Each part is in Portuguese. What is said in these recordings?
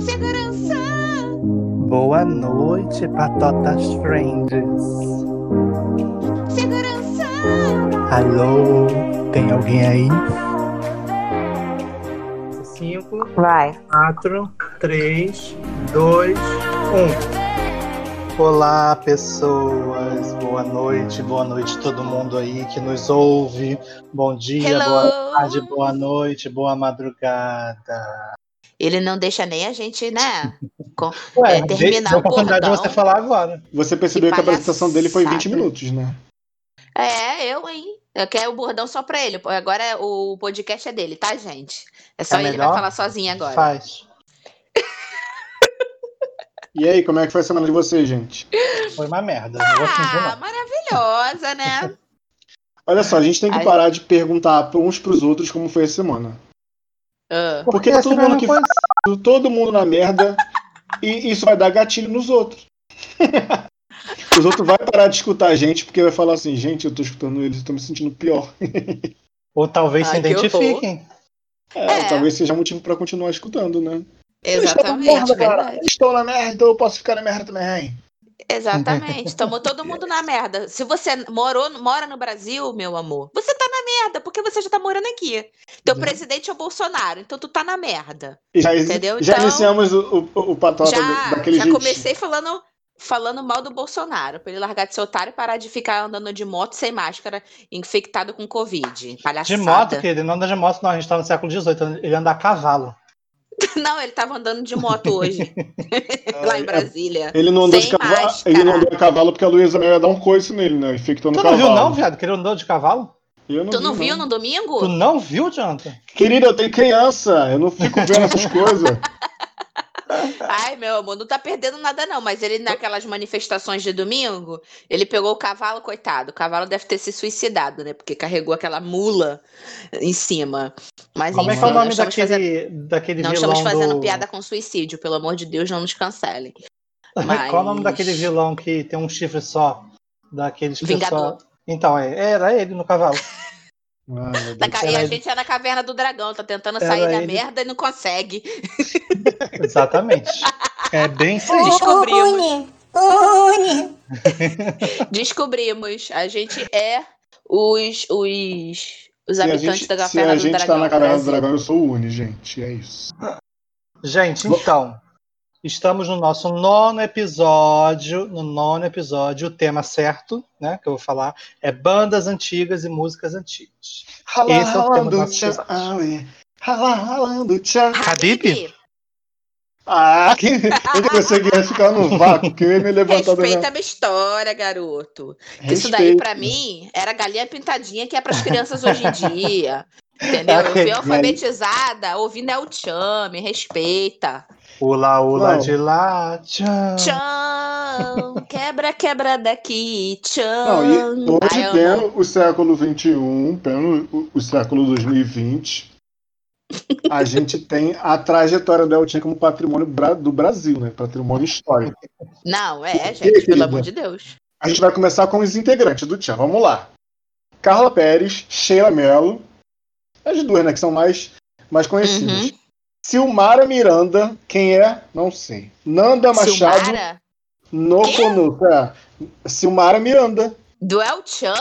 Segurança! Boa noite, patotas friends. Segurança! Alô, tem alguém aí? 5, Vai. 4, 3, 2, 1. Olá, pessoas. Boa noite, boa noite todo mundo aí que nos ouve. Bom dia, Hello. boa tarde, boa noite, boa madrugada. Ele não deixa nem a gente, né? com- Ué, É, terminar dei a o oportunidade de você falar agora. Você percebeu que, a apresentação dele foi 20 palhaçada. minutos, né? É, eu, hein? Eu quero o bordão só pra ele. Agora é- o podcast é dele, tá, gente? É só É ele melhor? vai falar sozinho agora. Faz. E aí, como é que foi a semana de vocês, gente? Foi uma merda. Não vou fingir, Ah, não. maravilhosa, né? Olha só, a gente tem que Ai. parar de perguntar uns pros outros como foi a semana. Ah, Porque a todo mundo que foi- todo mundo na merda e isso vai dar gatilho nos outros. Os outros vai parar de escutar a gente porque vai falar assim, gente, eu tô escutando eles, eu tô me sentindo pior. Ou talvez se Ai, horror. identifiquem. É, É. talvez seja motivo pra continuar escutando, né? exatamente, Estou na merda, cara. verdade. Estou na merda, eu posso ficar na merda também. Exatamente. Tomou todo mundo na merda. Se você morou, mora no Brasil, meu amor, você tá na merda, porque você já tá morando aqui. Teu Uhum. presidente é o Bolsonaro, então tu tá na merda. Já, Entendeu? já Então, iniciamos o, o, o patota já daquele já jeito. comecei falando, falando mal do Bolsonaro, pra ele largar de ser otário e parar de ficar andando de moto sem máscara, infectado com Covid. Palhaçada. De moto, que ele não anda de moto, não. A gente tá no século XVIII. Ele anda a cavalo. Não, ele tava andando de moto hoje, lá em Brasília. Ele não andou Sem de cavalo. máscara. Ele não andou a cavalo porque a Luísa ia dar um coice nele, né? Infectando Tu não cavalo. viu, não, viado? Que ele andou de cavalo? Eu não Tu vi, não viu no domingo? Tu não viu, Jonathan? Querida, eu tenho criança. Eu não fico vendo essas coisas. Ai, meu amor, não tá perdendo nada não, mas ele naquelas manifestações de domingo, ele pegou o cavalo, coitado. O cavalo deve ter se suicidado, né? Porque carregou aquela mula em cima. Mas Como é enfim, que é o nome daquele, fazendo, daquele não vilão estamos fazendo do... piada com suicídio, pelo amor de Deus, não nos cancelem. Qual o nome Mas- daquele vilão que tem um chifre só? Daqueles Vingador. pessoal- Então, é, era ele no cavalo. Ca- E Era a gente é na caverna do dragão, tá tentando Era sair da ele. merda e não consegue. Exatamente. É bem isso. Descobrimos. Descobrimos. A gente é os, os, os Se a habitantes gente, da se caverna a do gente dragão. tá na caverna do dragão, eu sou o Uni, gente. É isso. Gente, então, estamos no nosso nono episódio. No nono episódio, o tema certo, né, que eu vou falar, é bandas antigas e músicas antigas. Rala, Esse é o tema do ralando nosso. Ah. Rala, ralando tchau. Habib? Ah, que... eu que pensei que ia ficar no vácuo, que eu ia me levantar Respeita a minha história, garoto. Que Isso daí, pra mim, era galinha pintadinha que é pras crianças hoje em dia. Entendeu? Eu fui alfabetizada ouvindo El Chan, me respeita. Ula, ula Não. de lá. Tchan. Tchan, quebra, quebra daqui, Não, e tchan. hoje Ai, eu tendo o século XXI, tendo o, o século 2020, a gente tem a trajetória da Eltinha como patrimônio do Brasil, né? Patrimônio histórico. Não, é, gente, pelo querida? amor de Deus. A gente vai começar com os integrantes do Tchan. Vamos lá. Carla Pérez, Sheila Mello, as duas, né? Que são mais, mais conhecidas. Uhum. Silmara Miranda, quem é? Não sei. Nanda Machado, Silmara? no. É. Silmara Miranda. Do El Chan?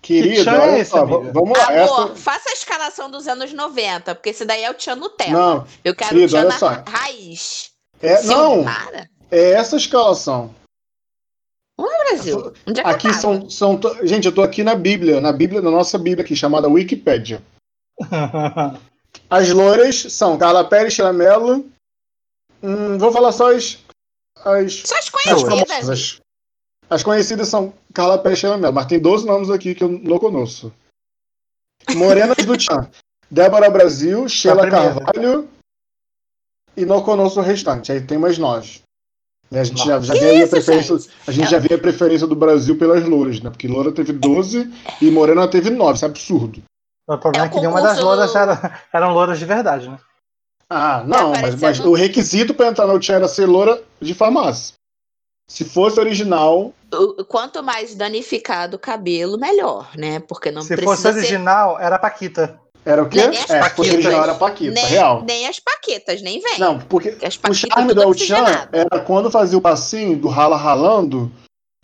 Querida, é v- vamos lá. Amor, Essa... faça a escalação dos anos 90, porque esse daí é o Tchan Nutella. Não, Eu quero querida, o Tchan olha na só. ra- raiz. é, não, é essa escalação. No Brasil. Onde é que Aqui são, são. Gente, eu tô aqui na Bíblia, na Bíblia, na nossa Bíblia aqui, chamada Wikipédia. As loiras são Carla Pérez, Sheila Mello. Hum, vou falar só as. As, Só as as conhecidas. famosas. As conhecidas são Carla Pérez e Sheila Mello, mas tem 12 nomes aqui que eu não conheço. Morenas do Tchan. Débora Brasil, Sheila. Carvalho. E não conosco o restante. Aí tem mais nove. Né, A gente já, já aí a isso, preferência. gente? A gente É. já vê a preferência do Brasil pelas louras, né? Porque Loura teve 12 e Morena teve 9. Isso é absurdo. O problema É é o que nenhuma das louras era, eram louras de verdade, né? Ah, não, Tá mas, mas o requisito para entrar no Tchan era ser loura de farmácia. Se fosse original, O- Quanto mais danificado o cabelo, melhor, né? Porque não Se precisa fosse ser... original, era a Paquita. Era o quê? Nem É, Paquitas. original era Paquita, nem, real. nem as paquetas, nem vem. Não, porque Porque o charme do El Chan oxigenado. era quando fazia o passinho do rala ralando,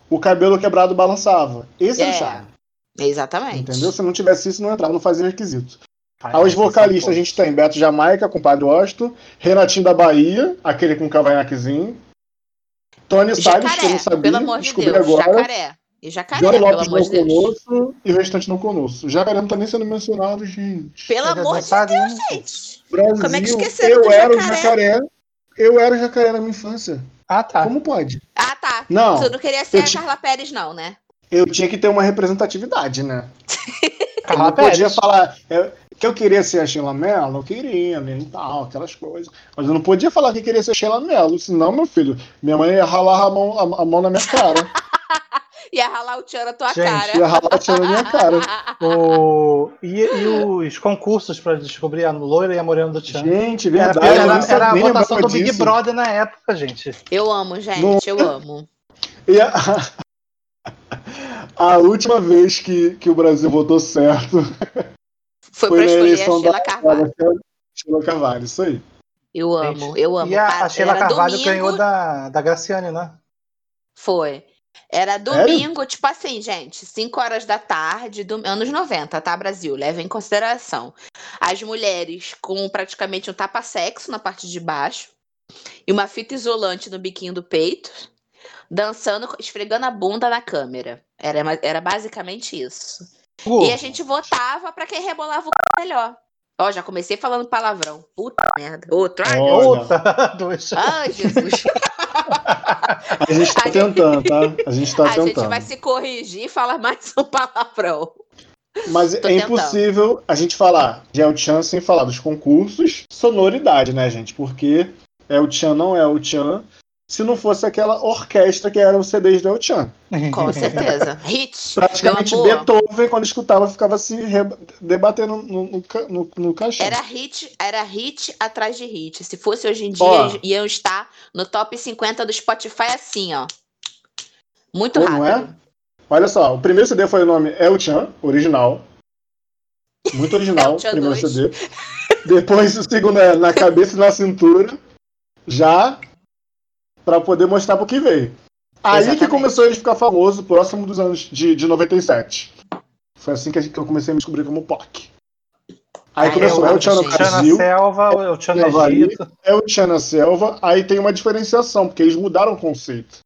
o cabelo quebrado balançava. Esse era o É. charme. Exatamente. Entendeu? Se não tivesse isso, não entrava, não fazia requisito. Ai, Aí os vocês são vocalistas a gente tem Beto Jamaica com Padre Osto, Renatinho da Bahia, aquele com cavanhaquezinho, Tony Salles, que eu não Jacaré, sabia, pelo amor de descobri Deus. agora. Jacaré. E jacaré, Johnny pelo Lopes amor de não Deus. conosco e o restante não conosco. Jacaré não tá nem sendo mencionado, gente. Pelo é amor de. Deus, gente. Brasil, Como é que esqueceram eu do era o jacaré? jacaré. Eu era o jacaré na minha infância. Ah, tá. Como pode? Ah, tá. Não, Tu não queria ser eu a Carla Pérez, não, né? Eu tinha que ter uma representatividade, né? Eu Carla não podia falar é, que eu queria ser a Sheila Mello, eu queria, né, e tal, aquelas coisas. Mas eu não podia falar que queria ser a Sheila Mello, senão, meu filho, minha mãe ia ralar a mão, a, a mão na minha cara. Ia ralar o tchan na tua Gente, cara. ia ralar o tchan na minha cara. O... E, e os concursos pra descobrir a loira e a morena do Tchan? Gente, Era, verdade. era- eu era sabia, a votação do Big. Brother na época, gente. Eu amo, gente, Não. eu amo. E a, a última vez que, que o Brasil votou certo Foi, foi pra escolher a eleição Sheila da Carvalho. da Sheila Carvalho, isso aí. Eu amo, eu amo. E a, a Sheila era Carvalho domingo, ganhou da, da Graciane, né? Foi. Era domingo, tipo assim, gente, 5 horas da tarde, do, anos 90, tá, Brasil? Leva em consideração. As mulheres com praticamente um tapa-sexo na parte de baixo e uma fita isolante no biquinho do peito, dançando, esfregando a bunda na câmera. Era, era basicamente isso. E a gente votava pra quem rebolava o c... melhor. Ó, já comecei falando palavrão. Puta merda. Outro. Ai, outra, dois. ai Jesus. A gente tá A gente- tentando, tá? A gente tá a gente tentando. vai se corrigir e falar mais um palavrão. Mas Tô é tentando. impossível a gente falar de El Chan sem falar dos concursos, sonoridade, né, gente? Porque El Chan não é El Chan se não fosse aquela orquestra que eram os CDs do El Chan. Com certeza. Hit. Praticamente. Beethoven, quando escutava, ficava se debatendo no, no, no, no caixão. Era hit, era hit atrás de hit. Se fosse hoje em dia, Ó. iam estar no top 50 do Spotify assim, ó. Muito Pô, não rápido. é? Olha só, o primeiro CD foi o nome El Chan, original. Muito original, primeiro 2. CD. Depois o segundo é Na Cabeça e na Cintura, já pra poder mostrar pro que veio. Aí que começou ele a ficar famoso, próximo dos anos de, de 97. Foi assim que a gente- que eu comecei a me descobrir como POC. Aí começou El amo, Chan no gente. O Tchan na Brasil, selva, o Tchan no Na Bahia. Egito. El Chan na selva, aí tem uma diferenciação, porque eles mudaram o conceito.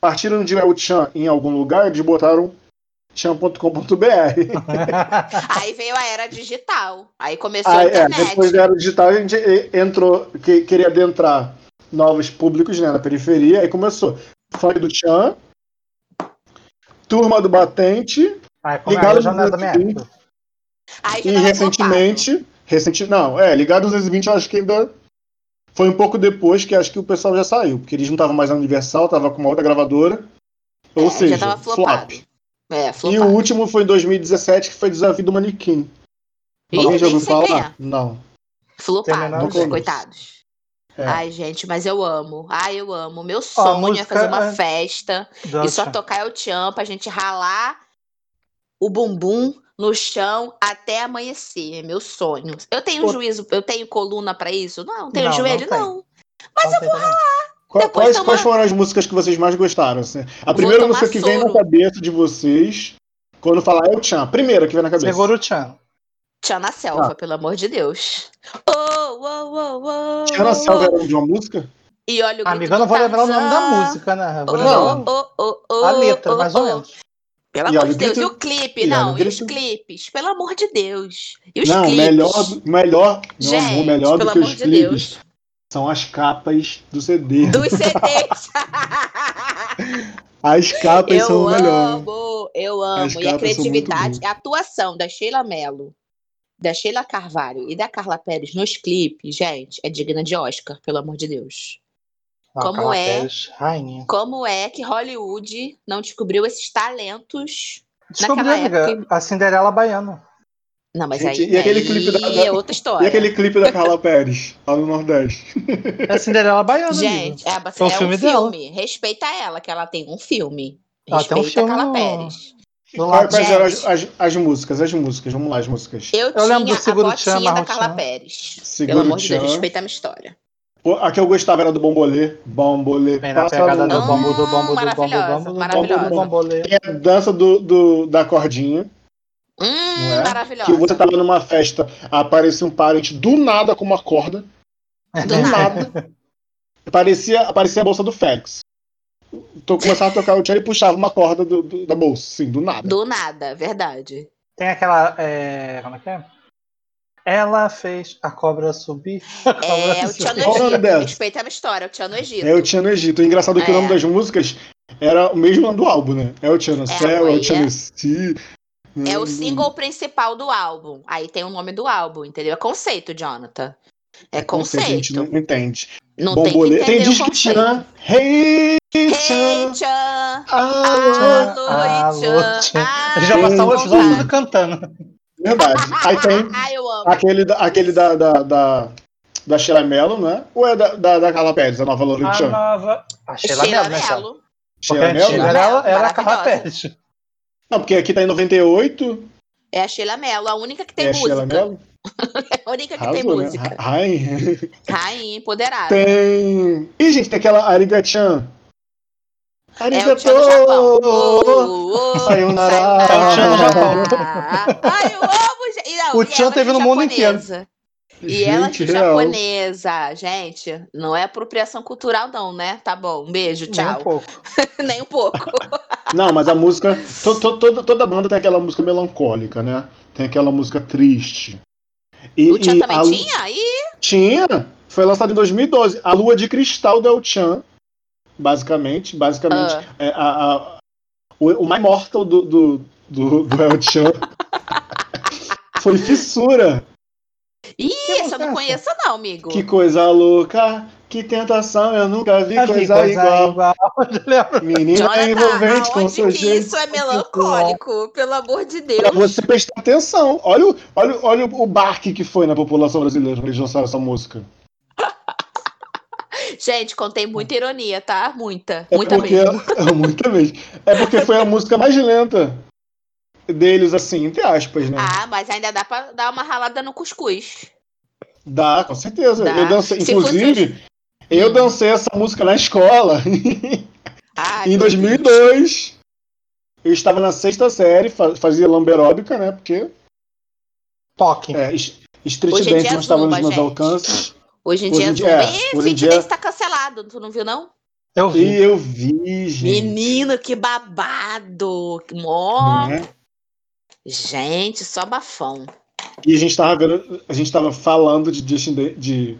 Partiram de El Chan em algum lugar, eles botaram chan.com.br. Aí veio a era digital. Aí começou Aí, a é, internet. depois da era digital, a gente entrou, que, queria adentrar novos públicos né, na periferia, aí começou funk do Chan, Turma do Batente, Ai, como é, Ligado eu já não era da minha no- época. Aí já e tava recentemente, recenti, não, é, Ligado 220 eu acho que ainda foi um pouco depois que acho que o pessoal já saiu, porque eles não estavam mais na Universal, tava com uma outra gravadora, ou É, seja, já flop. É, E o último foi em 2017, que foi Desafio do Manequim. Ih, Alguém já ouviu falar? é. Não. Flopado, coitados. É. Ai, gente, mas eu amo. Ai, eu amo. Meu sonho é fazer uma é- festa Do e só tocar o tchan pra gente ralar o bumbum no chão até amanhecer. É meu sonho. Eu tenho Pô. juízo, eu tenho coluna pra isso? Não, tenho Não, joelho, não não. Não tem também. Qua- Depois Quais, toma- quais foram as músicas que vocês mais gostaram? assim? A primeira tomar música que vem na soro. cabeça de vocês, quando falar é o Tchan. A primeira que vem na cabeça. Segura o Tchan. Tchan na selva, pelo amor de Deus. Oh, oh, oh, oh, Tchan na selva era o nome de uma música? E olha o Amiga, eu não vou lembrar o nome da música, né? Eu vou Oh, oh, oh, oh, a letra, oh, mais ou menos. Pelo E amor de Deus. grito- E o clipe? e não, e os clipes? Pelo amor de Deus. E os Não, clipes? melhor, melhor, Gente, amor, melhor do pelo que amor os de clipes Deus. são as capas do CD. Dos CDs. As capas são eu o melhor. amo, eu amo. E a são criatividade, boas. a atuação da Sheila Mello, da Sheila Carvalho e da Carla Pérez nos clipes, gente, é digna de Oscar, pelo amor de Deus. Ah, Como Carla é? Pérez, rainha. Como é que Hollywood não descobriu esses talentos? Descobri, Naquela amiga, época- a Cinderela Baiana. Não, mas Gente, aí, e aquele aí clipe da- é outra história. E aquele clipe da Carla Pérez, lá no Nordeste. É a Cinderela Baiana, Gente, amiga. é, é filme um dela. filme. Respeita ela, que ela tem um filme. Ela tem um Respeita a filme Carla no- Pérez. Do Quais, eram as, as, as músicas? As músicas, vamos lá, as músicas. Eu, Eu lembro tinha do Seguro a Tchan, da Carla. Pérez. Seguro Pelo amor de Deus, respeita a minha história. A que eu gostava era do Bombolê. Bombolê. Bem na pegada do bambu, do bambu, do bambu, do maravilhosa, bambu, do bambolê. Tem a dança do, do- da cordinha. Hum, é? maravilhosa. Que você tava numa festa, aparecia um parente do nada com uma corda. Do nada. Parecia, aparecia a bolsa do Félix. Então começava a tocar o tchan e puxava uma corda do- do- da bolsa, assim, do nada. Do nada, verdade. Tem aquela. é, Como é que é? Ela fez a cobra subir. A cobra É, o subir. No o nome Egito. dessa? Respeita a minha história, o Tchan no Egito. É o Tchan no Egito. O engraçado é que o É. nome das músicas era o mesmo nome do álbum, né? É o Tchan no É, céu, é o é. no si. É o single principal do álbum. Aí tem o nome do álbum, entendeu? É conceito, Jonathan. É Conceito, a gente não entende. Não Bombolê. tem que Tem entender disco o que tinha. Hey, Hey! Ah, Alô, Alô, Tchan! Tchan. Ah, A gente já passou o episódio todo cantando. verdade. Aí tem Ah, eu amo. aquele, da- aquele da, da, da, da Sheila Mello, né? Ou é da, da, da Carla Pérez, a nova Loura A de Tchan? nova. A Sheila, Sheila Mello, né, Sheila? Mello. Porque a Sheila antiga Mello? era, ela- era a Carla Maravilhosa. Pérez. Não, porque aqui tá em 98, É a Sheila Mello, a única que tem é a Sheila música. Mello. É a única que tem Arrasou, né? música. Rainha. Rainha, empoderada. Tem. Ih, gente, tem aquela Ariga-chan. É o Tchan do Japão. Ô, ô, ô, Sayonara. sayonara. É o Tchan do Japão. Ai, eu amo, gente. E não, O e Tchan ela teve de no mundo inteiro. japonesa. E ela Gente, de real. japonesa. Gente, não é apropriação cultural, não, né? Tá bom. Um beijo, Nem um tchau. pouco. Nem um pouco. Não, mas a música. to- to- toda, toda banda tem aquela música melancólica, né? Tem aquela música triste. E, O Tchan e também a tinha? Ih, Tinha. Foi lançado em 2012. A Lua de Cristal do El Chan. Basicamente. Basicamente. ah, é a, a- o, o mais mortal do, do, do, do El Chan. Foi fissura. Ih, essa eu não conheço, não, amigo. Que coisa louca. Que tentação. Eu nunca vi vi coisa, igual. Lembra? Menina Jonathan, envolvente com seu que jeito. isso é melancólico? Pelo amor de Deus. Pra você prestar atenção. Olha, o- olha, olha o barque que foi na população brasileira quando eles lançaram essa música. Gente, contei muita ironia, tá? Muita. É Muita porque, mesmo. é, muita mesmo. É porque foi a música mais lenta deles, assim, entre aspas, né? Ah, mas ainda dá pra dar uma ralada no cuscuz. Dá, com certeza. Dá. Eu dancei, Se inclusive, eu dancei essa música na escola Ai, em meu 2002. Eu estava na sexta série, fa- fazia lamberóbica, né? Porque Toque. é, Street Hoje em Dance é não estava nos meus gente. alcances. Hoje em Hoje dia, dia- é, hoje em dia- Dance tá cancelado, tu não viu, não? Eu vi. eu vi, gente. Menino, que babado. Que Mó. né? Gente, só bafão. E a gente tava vendo, a gente tava falando de Justin de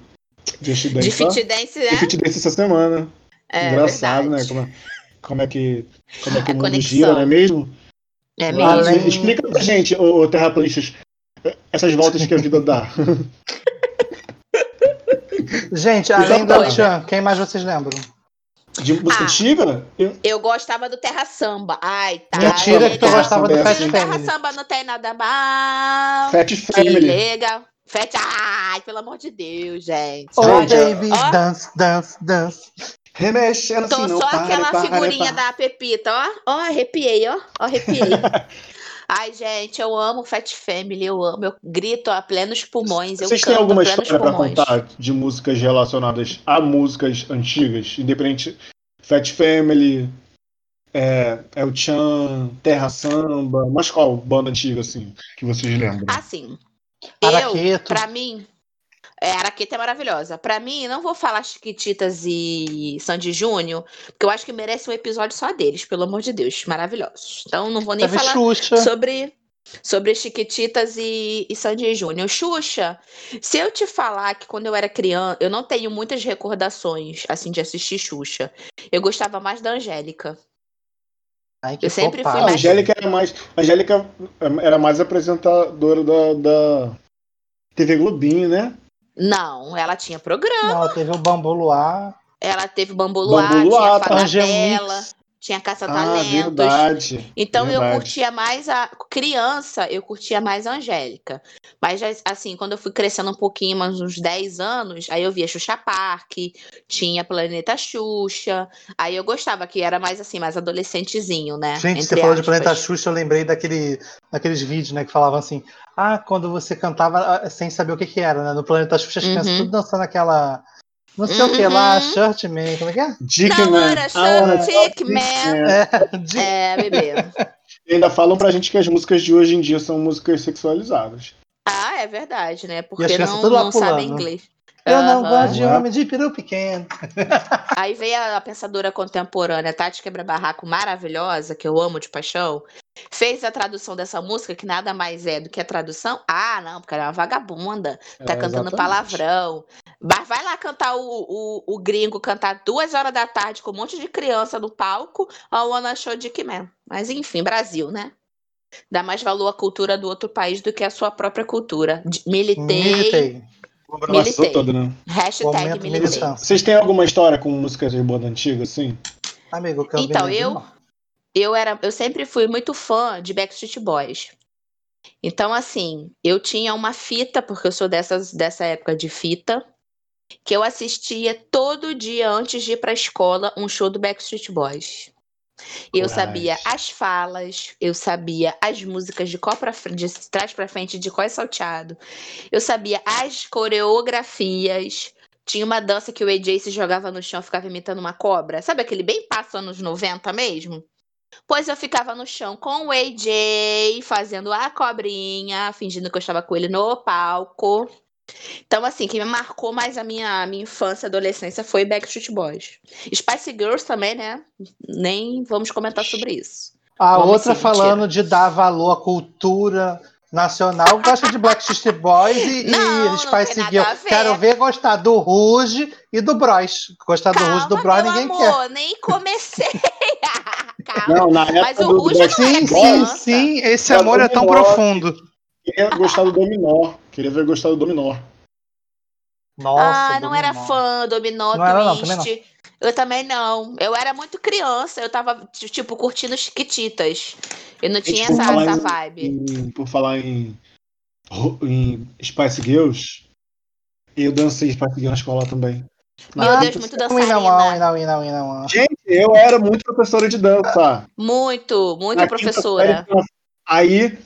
Justin Dance, De ó. Fit Dance, De né? Fit Dance essa semana. É Engraçado, verdade. né? Como, é- como é que, como é que A o mundo conexão. gira, não é mesmo? É Mas, mesmo. Além- Explica pra gente, ô, ô terraplanistas, essas voltas que a vida dá. Gente, além do. Tchan, quem mais vocês lembram? De música Ah. antiga? Eu- Eu gostava do Terra Samba. Ai, tá. Mentira que tu gostava do Terra Fast No Terra Family. Samba não tem nada mal. Fat Que Family. legal. Fete. Ai, pelo amor de Deus, gente. Oh, Gente, baby, ó. dance, dance, dance. Remexendo Tô assim, não só para, aquela para, figurinha para. da Pepita, ó. Ó, arrepiei, ó. Ó, arrepiei. Ai, gente, eu amo Fat Family, eu amo. Eu grito a plenos pulmões. Eu Vocês têm alguma história pra pulmões. contar de músicas relacionadas a músicas antigas? Independente. Fat Family, é, El Chan, Terra Samba. Mas qual banda antiga, assim, que vocês lembram? Assim, eu, Araqueto. pra mim, é, Araqueta é maravilhosa. Pra mim, não vou falar Chiquititas e Sandy Júnior, porque eu acho que merece um episódio só deles, pelo amor de Deus, maravilhosos. Então, não vou nem Teve falar Xuxa. sobre sobre Chiquititas e, e Sandy Júnior. Xuxa, se eu te falar que quando eu era criança, eu não tenho muitas recordações assim de assistir Xuxa. Eu gostava mais da Angélica. Ai, que eu sempre fui fofada. A mais- Angélica era mais, a Angélica era mais apresentadora da, da TV Globinho, né? Não, ela tinha programa. Não, teve o Bambu Luar. Ela teve Bambu Luar, Bambu Luar, tinha a Angel Tinha Ah, caça-talentos. verdade. Então eu verdade. curtia mais a criança, eu curtia mais a Angélica. Mas assim, quando eu fui crescendo um pouquinho, mais uns 10 anos, aí eu via Xuxa Park, tinha Planeta Xuxa. Aí eu gostava que era mais assim, mais adolescentezinho, né? Gente, você Entre falou de. Planeta Xuxa, eu lembrei daquele, daqueles vídeos, né, que falavam assim, ah, quando você cantava ah, sem saber o que que era, né? No Planeta Xuxa, as crianças Uhum. tudo dançando aquela, não sei o que lá, Uhum. Shirt Man, como é que é? Dick Não, Man. era Ah. É, É, bebê. E ainda falam pra gente que as músicas de hoje em dia são músicas sexualizadas. Ah, é verdade, né? Porque não, não sabem inglês. Eu não Aham. gosto de Aham. homem de peru pequeno. Aí veio a pensadora contemporânea Tati Quebra-Barraco maravilhosa, que eu amo de paixão, fez a tradução dessa música, que nada mais é do que a tradução. Ah, não, porque ela é uma vagabunda, tá É, cantando exatamente. palavrão. Mas vai lá cantar o, o, o gringo, cantar duas horas da tarde com um monte de criança no palco, a Wanna Show Dick Man. Mas enfim, Brasil, né? Dá mais valor à cultura do outro país do que à sua própria cultura. De- Militei, Militei. Militei. toda, né? hashtag militei. Vocês têm alguma história com músicas de banda antiga, assim? Amigo, eu Então, eu- não. eu era, eu sempre fui muito fã de Backstreet Boys. Então, assim, eu tinha uma fita, porque eu sou dessas, dessa época de fita, que eu assistia todo dia antes de ir pra escola um show do Backstreet Boys. E eu Coragem. sabia as falas, eu sabia as músicas de, pra, de trás pra frente, de có salteado. Eu sabia as coreografias. Tinha uma dança que o AJ se jogava no chão, ficava imitando uma cobra. Sabe aquele bem passo anos 90 mesmo? Pois eu ficava no chão com o AJ, fazendo a cobrinha, fingindo que eu estava com ele no palco. Então, assim, quem me marcou mais a minha, a minha infância e adolescência foi Backstreet Boys. Spice Girls também, né? Nem vamos comentar sobre isso. A Vamos outra sim, falando de dar valor à cultura nacional, gosta de Black Boys e, e Não, não Spice tem nada Girl. a ver. Quero ver gostar do Ruge e do Bros. Gostar do Ruge e do Calma, Bros ninguém quer. amor, nem comecei. Calma. Não, na época Mas o Ruge do não Backstreet era Sim, sim, sim. Esse amor é tão profundo. Queria gostar do Dominó. Queria ver gostar do Dominó. Nossa, ah, não era Dominó. fã, dominó, Não era não, também twist. Eu também não. Eu era muito criança, eu tava, tipo, curtindo Chiquititas. Eu não tinha por essa, essa em- vibe. Em- por falar em, em Spice Girls, eu dancei Spice Girls na escola também. Meu Ah, Deus, muito Não, não, dançarina. não, não, não, não. Gente, eu era muito professora de dança. Muito, muito Na professora. série. Aí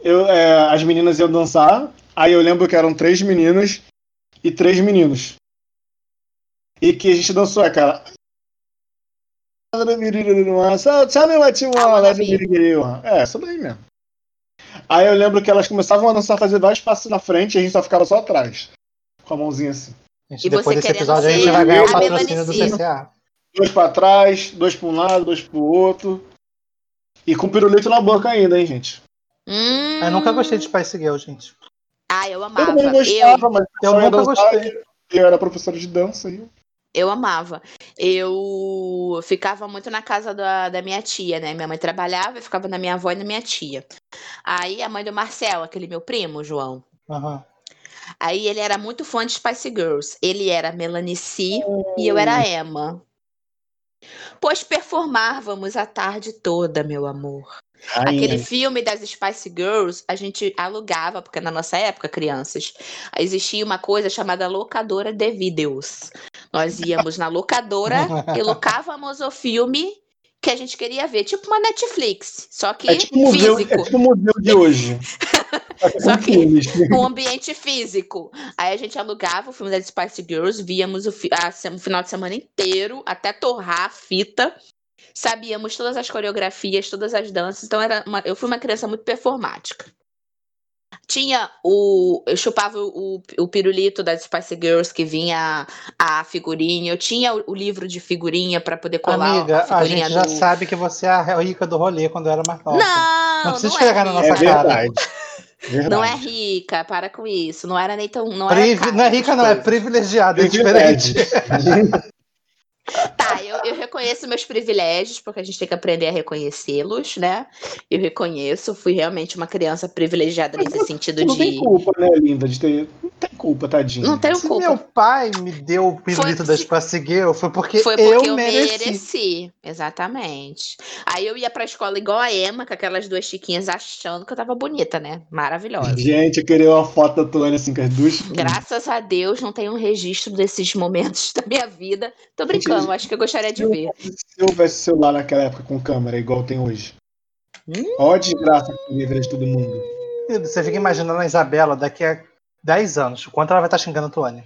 eu, é, as meninas iam dançar. Aí eu lembro que eram três meninas e três meninos. E que a gente dançou aquela. So tell me what you want. É, essa daí mesmo. Aí eu lembro que elas começavam a dançar, fazer vários passos na frente e a gente só ficava só atrás. Com a mãozinha assim. Gente, E você depois desse episódio a gente vai ganhar o a patrocínio do CCA. Dois pra trás, dois pra um lado, dois pro outro. E com pirulito na boca ainda, hein, gente? Hum. Eu nunca gostei de Spice Girl, gente. Ah, eu Eu amava. Eu, gostava, mas Eu só ia nunca gostei. e Eu era professora de dança e eu amava. Eu ficava muito na casa da, da minha tia, né? Minha mãe trabalhava, eu ficava na minha avó e na minha tia. Aí a mãe do Marcelo, aquele meu primo, João. Aham. Aí ele era muito fã de Spice Girls. Ele era Melanie C e eu era Emma. Pois performávamos a tarde toda, meu amor. Aquele filme das Spice Girls, a gente alugava, porque na nossa época, crianças, existia uma coisa chamada locadora de vídeos. Nós íamos na locadora e locávamos o filme que a gente queria ver, tipo uma Netflix, só que É tipo museu, é físico. tipo o museu de hoje. Só que- um ambiente físico. Aí a gente alugava o filme das Spice Girls, víamos o, fi- a o final de semana inteiro, até torrar a fita. Sabíamos todas as coreografias, todas as danças. Então era uma- eu fui uma criança muito performática. Tinha o. Eu chupava o, o pirulito das Spice Girls que vinha a figurinha. Eu tinha o, o livro de figurinha para poder colar Amiga, a a gente já do. sabe que você é a rica do rolê quando eu era mais nova. Não, Não precisa esfregar é na É nossa rica. cara. verdade. verdade. Não é rica, para com isso. Não era nem tão. Não, Privi- Não é rica, não, é privilegiada, é diferente. Tá, eu, eu reconheço meus privilégios, porque a gente tem que aprender a reconhecê-los, né? Eu reconheço, fui realmente uma criança privilegiada nesse sentido Não tem de. culpa, né, linda, de ter. Tem culpa, tadinho. Não tenho Se culpa. meu pai me deu o pirulito Foi- da Spice Girl, foi porque, Foi porque eu, eu, mereci. mereci. Exatamente. Aí eu ia pra escola igual a Emma, com aquelas duas chiquinhas achando que eu tava bonita, né? Maravilhosa. Gente, eu queria uma foto da Tuane assim com as duas. Graças a Deus não tem um registro desses momentos da minha vida. Tô brincando, acho que eu gostaria de ver. Se eu tivesse celular naquela época com câmera, igual tem hoje. Hum? Ó, a desgraça que eu ver de todo mundo. Você fica imaginando a Isabela daqui a 10 anos, o quanto ela vai estar xingando a Tuane.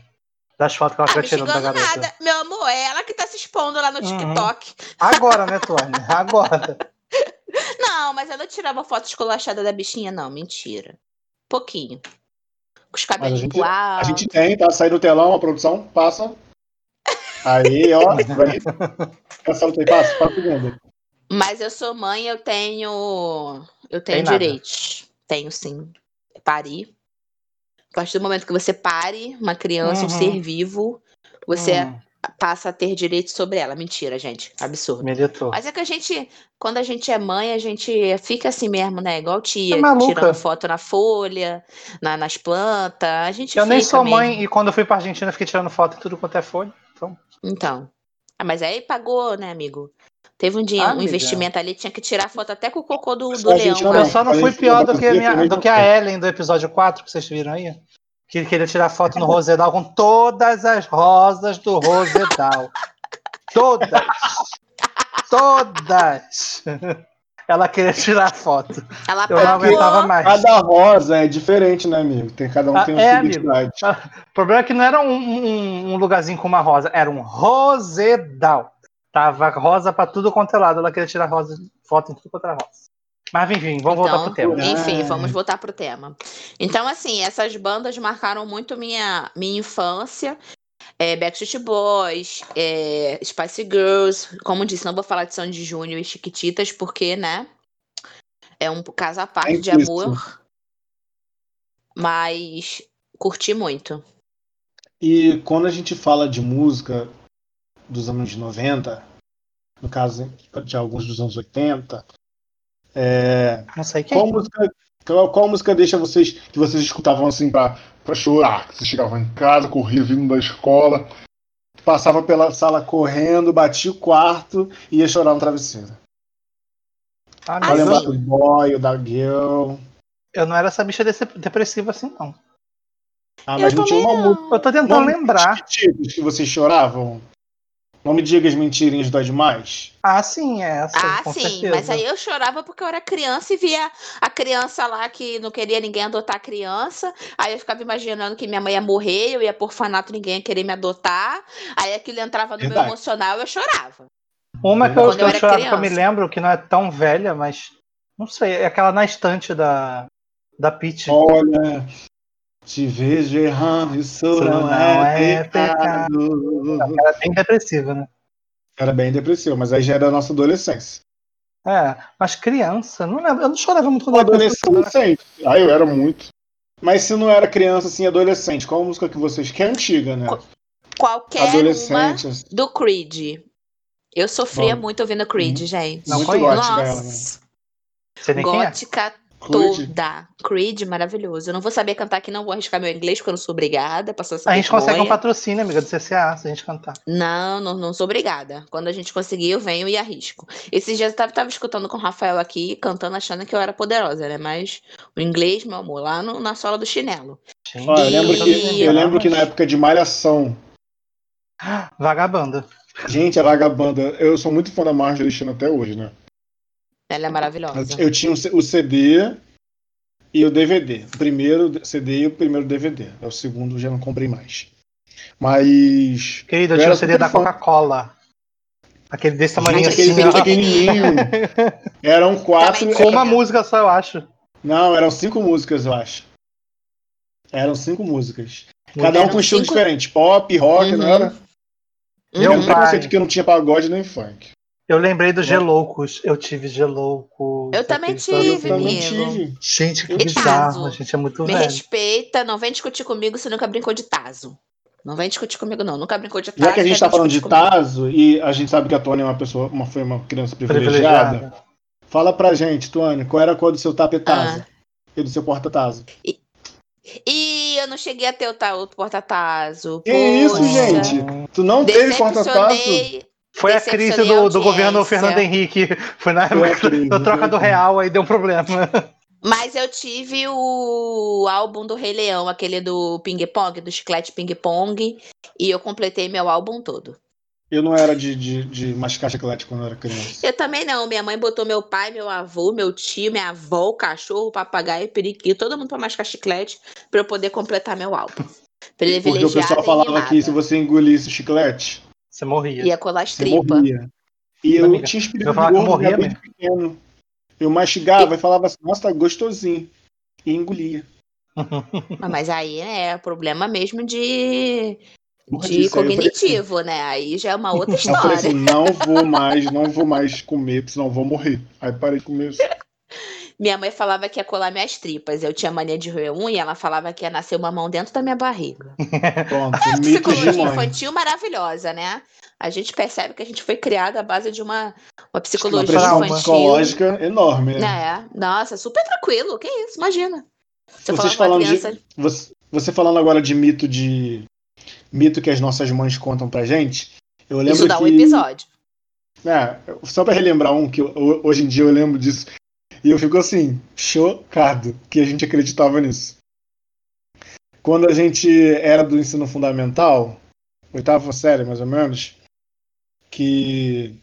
Das fotos que ela vai me tirando da xingando garota. nada. Meu amor, é ela que tá se expondo lá no Uhum. TikTok. Agora, né, Tuane? Agora. Não, mas eu não tirava foto esculachada da bichinha, não. Mentira. Pouquinho. Com os cabelos gente- pro A gente tem, tá? Sai do telão, a produção, passa. Aí, ó, vai. Essa luta aí, passa, passa segundo. Mas eu sou mãe, eu tenho. Eu tenho direitos. Tenho sim. Pari. A partir do momento que você pare uma criança, um Uhum. ser vivo, você Hum, passa a ter direitos sobre ela. Mentira, gente. Absurdo. militou. Mas é que a gente, quando a gente é mãe, a gente fica assim mesmo, né? Igual tia, É tirando foto na folha, na- nas plantas. A gente Eu nem sou mesmo. mãe e quando eu fui pra Argentina eu fiquei tirando foto em tudo quanto é folha. Então, Então. Ah, mas aí pagou, né, amigo? Teve um dinheiro, Ah, um investimento ali, tinha que tirar foto até com o cocô do, do leão. não eu só não fui pior do que, a minha- do que a Ellen do episódio 4, que vocês viram aí. Que queria tirar foto no Rosedal com todas as rosas do Rosedal. Todas! Todas! Ela queria tirar foto. Ela Eu não aguentava mais. Cada rosa é diferente, né, amigo? Tem, cada um Ah, tem uma é, sua identidade. O problema é que não era um, um- um lugarzinho com uma rosa, era um Rosedal. Tava rosa pra tudo quanto é lado. Ela queria tirar rosa, foto em tudo quanto era rosa. Mas enfim, vamos voltar Então, pro tema. Enfim, vamos voltar pro tema. Então, assim, essas bandas marcaram muito minha, minha infância. É, Backstreet Boys, é, Spice Girls, como disse, não vou falar de Sandy Júnior e Chiquititas, porque, né, é um caso à parte de isso. amor. Mas curti muito. E quando a gente fala de música dos anos 90, no caso de alguns dos anos 80, é, Não sei quem. qual música, qual, qual música deixa vocês que vocês escutavam assim pra, pra chorar? Que vocês chegavam em casa, corria vindo da escola, passava pela sala correndo, batia o quarto e ia chorar no travesseiro. Ah, Pra lembrar do boy, da girl. eu não era essa bicha desse- depressiva assim, não. Ah, Eu mas não tinha uma música. Eu tô tentando lembrar. que vocês choravam? Não me diga as mentirinhas dói demais. Ah, sim, é essa. Ah, com sim, certeza. mas aí eu chorava porque eu era criança e via a criança lá que não queria ninguém adotar a criança. Aí eu ficava imaginando que minha mãe ia morrer, eu ia por fanato, ninguém ia querer me adotar. Aí aquilo entrava no meu Verdade. emocional eu chorava. Uma que eu, eu eu chorava que eu me lembro, que não é tão velha, mas. Não sei, é aquela na estante da, da Peach. Olha, te vejo errando, isso não, não é, é pecado. Ela é bem depressiva, né? Era bem depressivo, mas aí já era a nossa adolescência. É, mas criança, não lembro, eu não chorava muito quando era criança. adolescente. Ah, eu era muito. Mas se não era criança, assim, adolescente, qual a música que vocês. Que é antiga, né? Qualquer uma Adolescente. assim. do Creed. Eu sofria Bom. muito ouvindo Creed, gente. Não muito conheço. ela, né? Nossa, Sei nem quem é. gótica Creed. toda. Creed, maravilhoso. Eu não vou saber cantar aqui, não vou arriscar meu inglês, porque eu não sou obrigada essa A gente consegue um patrocínio, amiga, do CCA, se a gente cantar. Não, não, não sou obrigada. Quando a gente conseguir, eu venho e arrisco. Esses dias eu tava, tava escutando com o Rafael aqui, cantando, achando que eu era poderosa, né? Mas o inglês, meu amor, lá no- na sola do chinelo. Ó, eu, lembro que, E- eu lembro que na época de Malhação, Vagabanda. gente, a vagabanda, eu sou muito fã da Marjorie Chan até hoje, né? Ela é maravilhosa. Eu tinha o CD e o DVD. O primeiro CD e o primeiro DVD. É o segundo já não comprei mais. Mas. Querida, eu Eu tinha o CD da. Coca-Cola. Aquele desse tamanho aquele assim, ó. pequenininho. Eram quatro. Com uma música só, eu acho. Não, eram cinco músicas, eu acho. Eram cinco músicas. Cada um com um estilo cinco- diferente. Pop, rock, Uhum. não era? Meu Eu Uhum. pai. preconceito que eu não tinha pagode nem funk. Eu lembrei do Geloucos. Eu tive Geloucos. Eu também tive, também amigo. tive. Gente, que E bizarro. Tazo? A gente é muito Me velho. respeita, não vem discutir comigo se nunca brincou de taso. Não vem discutir comigo, não. Nunca brincou de taso. Já que a gente tá falando de comigo. Tazo e a gente sabe que a Tônia é uma pessoa, uma, foi uma criança privilegiada, Privilegiada. fala pra gente, Tônia, qual era a cor do seu tapetazo Ah. e do seu porta-tazo? E eu não cheguei a ter o, ta- o porta-tazo. Que isso, gente? Tu não teve porta-tazo? Foi a crise Decepcionei a do, do governo. Fernando Henrique. Foi na Foi a época crise, da troca do crise. real, aí deu um problema. Mas eu tive o álbum do Rei Leão, aquele do Ping Pong, do chiclete Ping Pong, e eu completei meu álbum todo. Eu não era de, de, de mascar chiclete quando eu era criança. Eu também não. Minha mãe botou meu pai, meu avô, meu tio, minha avó, o cachorro, o papagaio, o periquito, todo mundo pra mascar chiclete pra eu poder completar meu álbum. Porque o pessoal falava que se você engolisse o chiclete, Você morria. Ia colar as tripas. E eu Amiga, tinha espírito eu de gordo morria pequeno. Eu mastigava e falava assim, nossa, tá gostosinho. E engolia. Ah, Mas aí né, é problema mesmo de, Porra de assim, cognitivo, né? Aí já é uma outra Eu falei assim, história. não vou mais, não vou mais comer, senão vou morrer. Aí parei de comer. Minha mãe falava que ia colar minhas tripas. Eu tinha mania de roer unha, ela falava que ia nascer uma mão dentro da minha barriga. É de psicologia infantil maravilhosa, né? A gente percebe que a gente foi criada à base de uma, uma Uma psicologia trauma. infantil. psicológica enorme, né? É, nossa, super tranquilo. Que isso, imagina. Você Vocês uma falando de- criança. Você, você falando agora de mito de. Mito que as nossas mães contam pra gente. Eu lembro Isso dá que. um episódio. É, só pra relembrar um que eu- hoje em dia eu lembro disso. E eu fico assim, chocado que a gente acreditava nisso. Quando a gente era do ensino fundamental, oitava série mais ou menos, que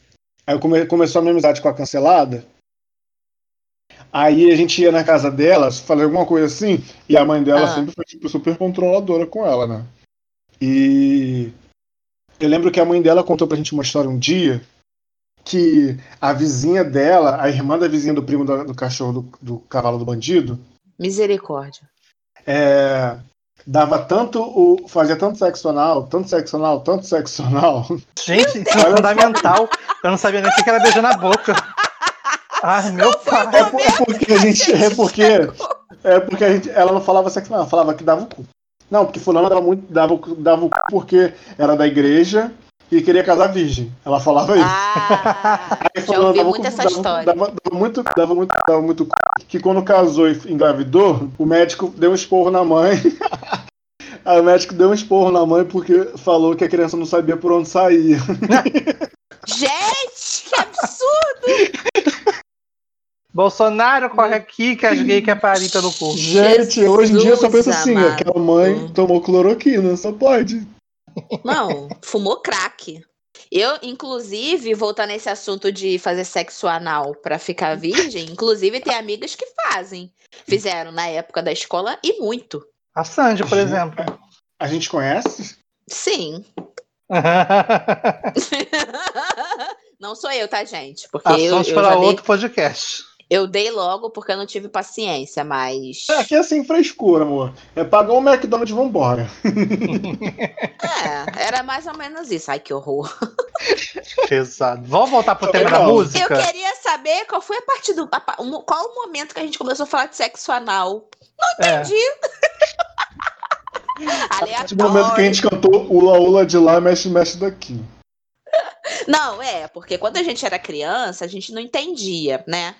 aí eu come- começou a minha amizade com a cancelada. Aí a gente ia na casa dela, fazer alguma coisa assim, e a mãe dela Ah. sempre foi tipo, super controladora com ela, né? E eu lembro que a mãe dela contou pra gente uma história um dia que a vizinha dela, a irmã da vizinha do primo do, do cachorro do, do cavalo do bandido, Misericórdia. é, dava tanto o. fazia tanto sexo anal, tanto sexo anal, tanto sexo anal. Gente, isso é fundamental. Eu não sabia nem o que era beijar na boca. Ai, meu pai. É, por- é porque a gente. É porque. É porque a gente, ela não falava sexo anal, ela falava que dava o cu. Não, porque fulano dava muito. Dava, dava o cu porque era da igreja e queria casar virgem. Ela falava isso. Ah, Aí já ouvi muito cu- essa dava- história. Dava, dava muito, dava muito, dava muito cu, que quando casou e engravidou, o médico deu um esporro na mãe. Aí o médico deu um esporro na mãe porque falou que a criança não sabia por onde sair. Gente, que absurdo! Bolsonaro corre aqui que as gays querem parir pelo cu. Gente, hoje em dia eu só penso assim, amado. aquela mãe tomou cloroquina, só pode. Não, fumou crack. Eu, inclusive, voltar nesse assunto de fazer sexo anal pra ficar virgem, inclusive tem amigas que fazem. Fizeram na época da escola e muito. A Sandy, por exemplo. A gente conhece? Sim. Não sou eu, tá, gente? Porque eu, Assuntos eu, para já dei, outro podcast. Eu dei logo porque eu não tive paciência, mas. Aqui é sem frescura, amor. É pagar um McDonald's e vambora. É, era mais ou menos isso. Ai, que horror. Pesado. Vamos voltar pro tema Não. da Eu música? queria saber qual foi a parte do. o- Qual o momento que a gente começou a falar de sexo anal? É. Entendi. No momento que a gente cantou Ula Ula de lá, mexe, mexe daqui. Não, é, porque quando a gente era criança, a gente não entendia, né?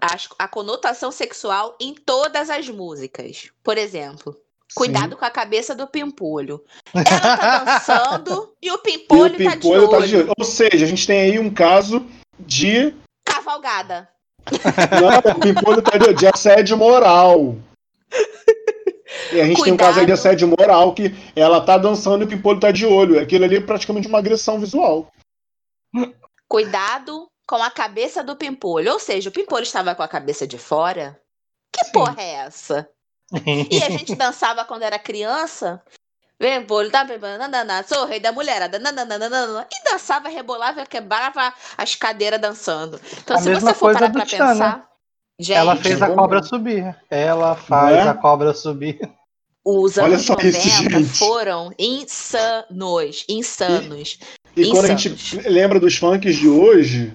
As- a conotação sexual em todas as músicas. Por exemplo, cuidado com a cabeça do pimpolho. Ela tá dançando e o E o pimpolho, tá, de Pimpolho tá de olho. olho. Ou seja, a gente tem aí um caso de. Cavalgada. Não, o Pimpolho tá de, de assédio moral. E a gente tem um caso aí de Cuidado. assédio moral que ela tá dançando e o Pimpolho tá de olho. Aquilo ali é praticamente uma agressão visual. Cuidado com a cabeça do pimpolho. Ou seja, o pimpolho estava com a cabeça de fora. Que Sim. porra é essa? E a gente dançava quando era criança. Vem, bolho, tá sou o rei da mulherada, e dançava, rebolava, quebrava as cadeiras dançando. Então, A se mesma você for coisa parar do pra Tchan, pensar, gente, Ela fez a cobra subir. Ela faz é? a cobra subir. os Olha anos só isso, 90 gente. foram insanos, insanos. E quando a Insanos. gente lembra dos funks de hoje,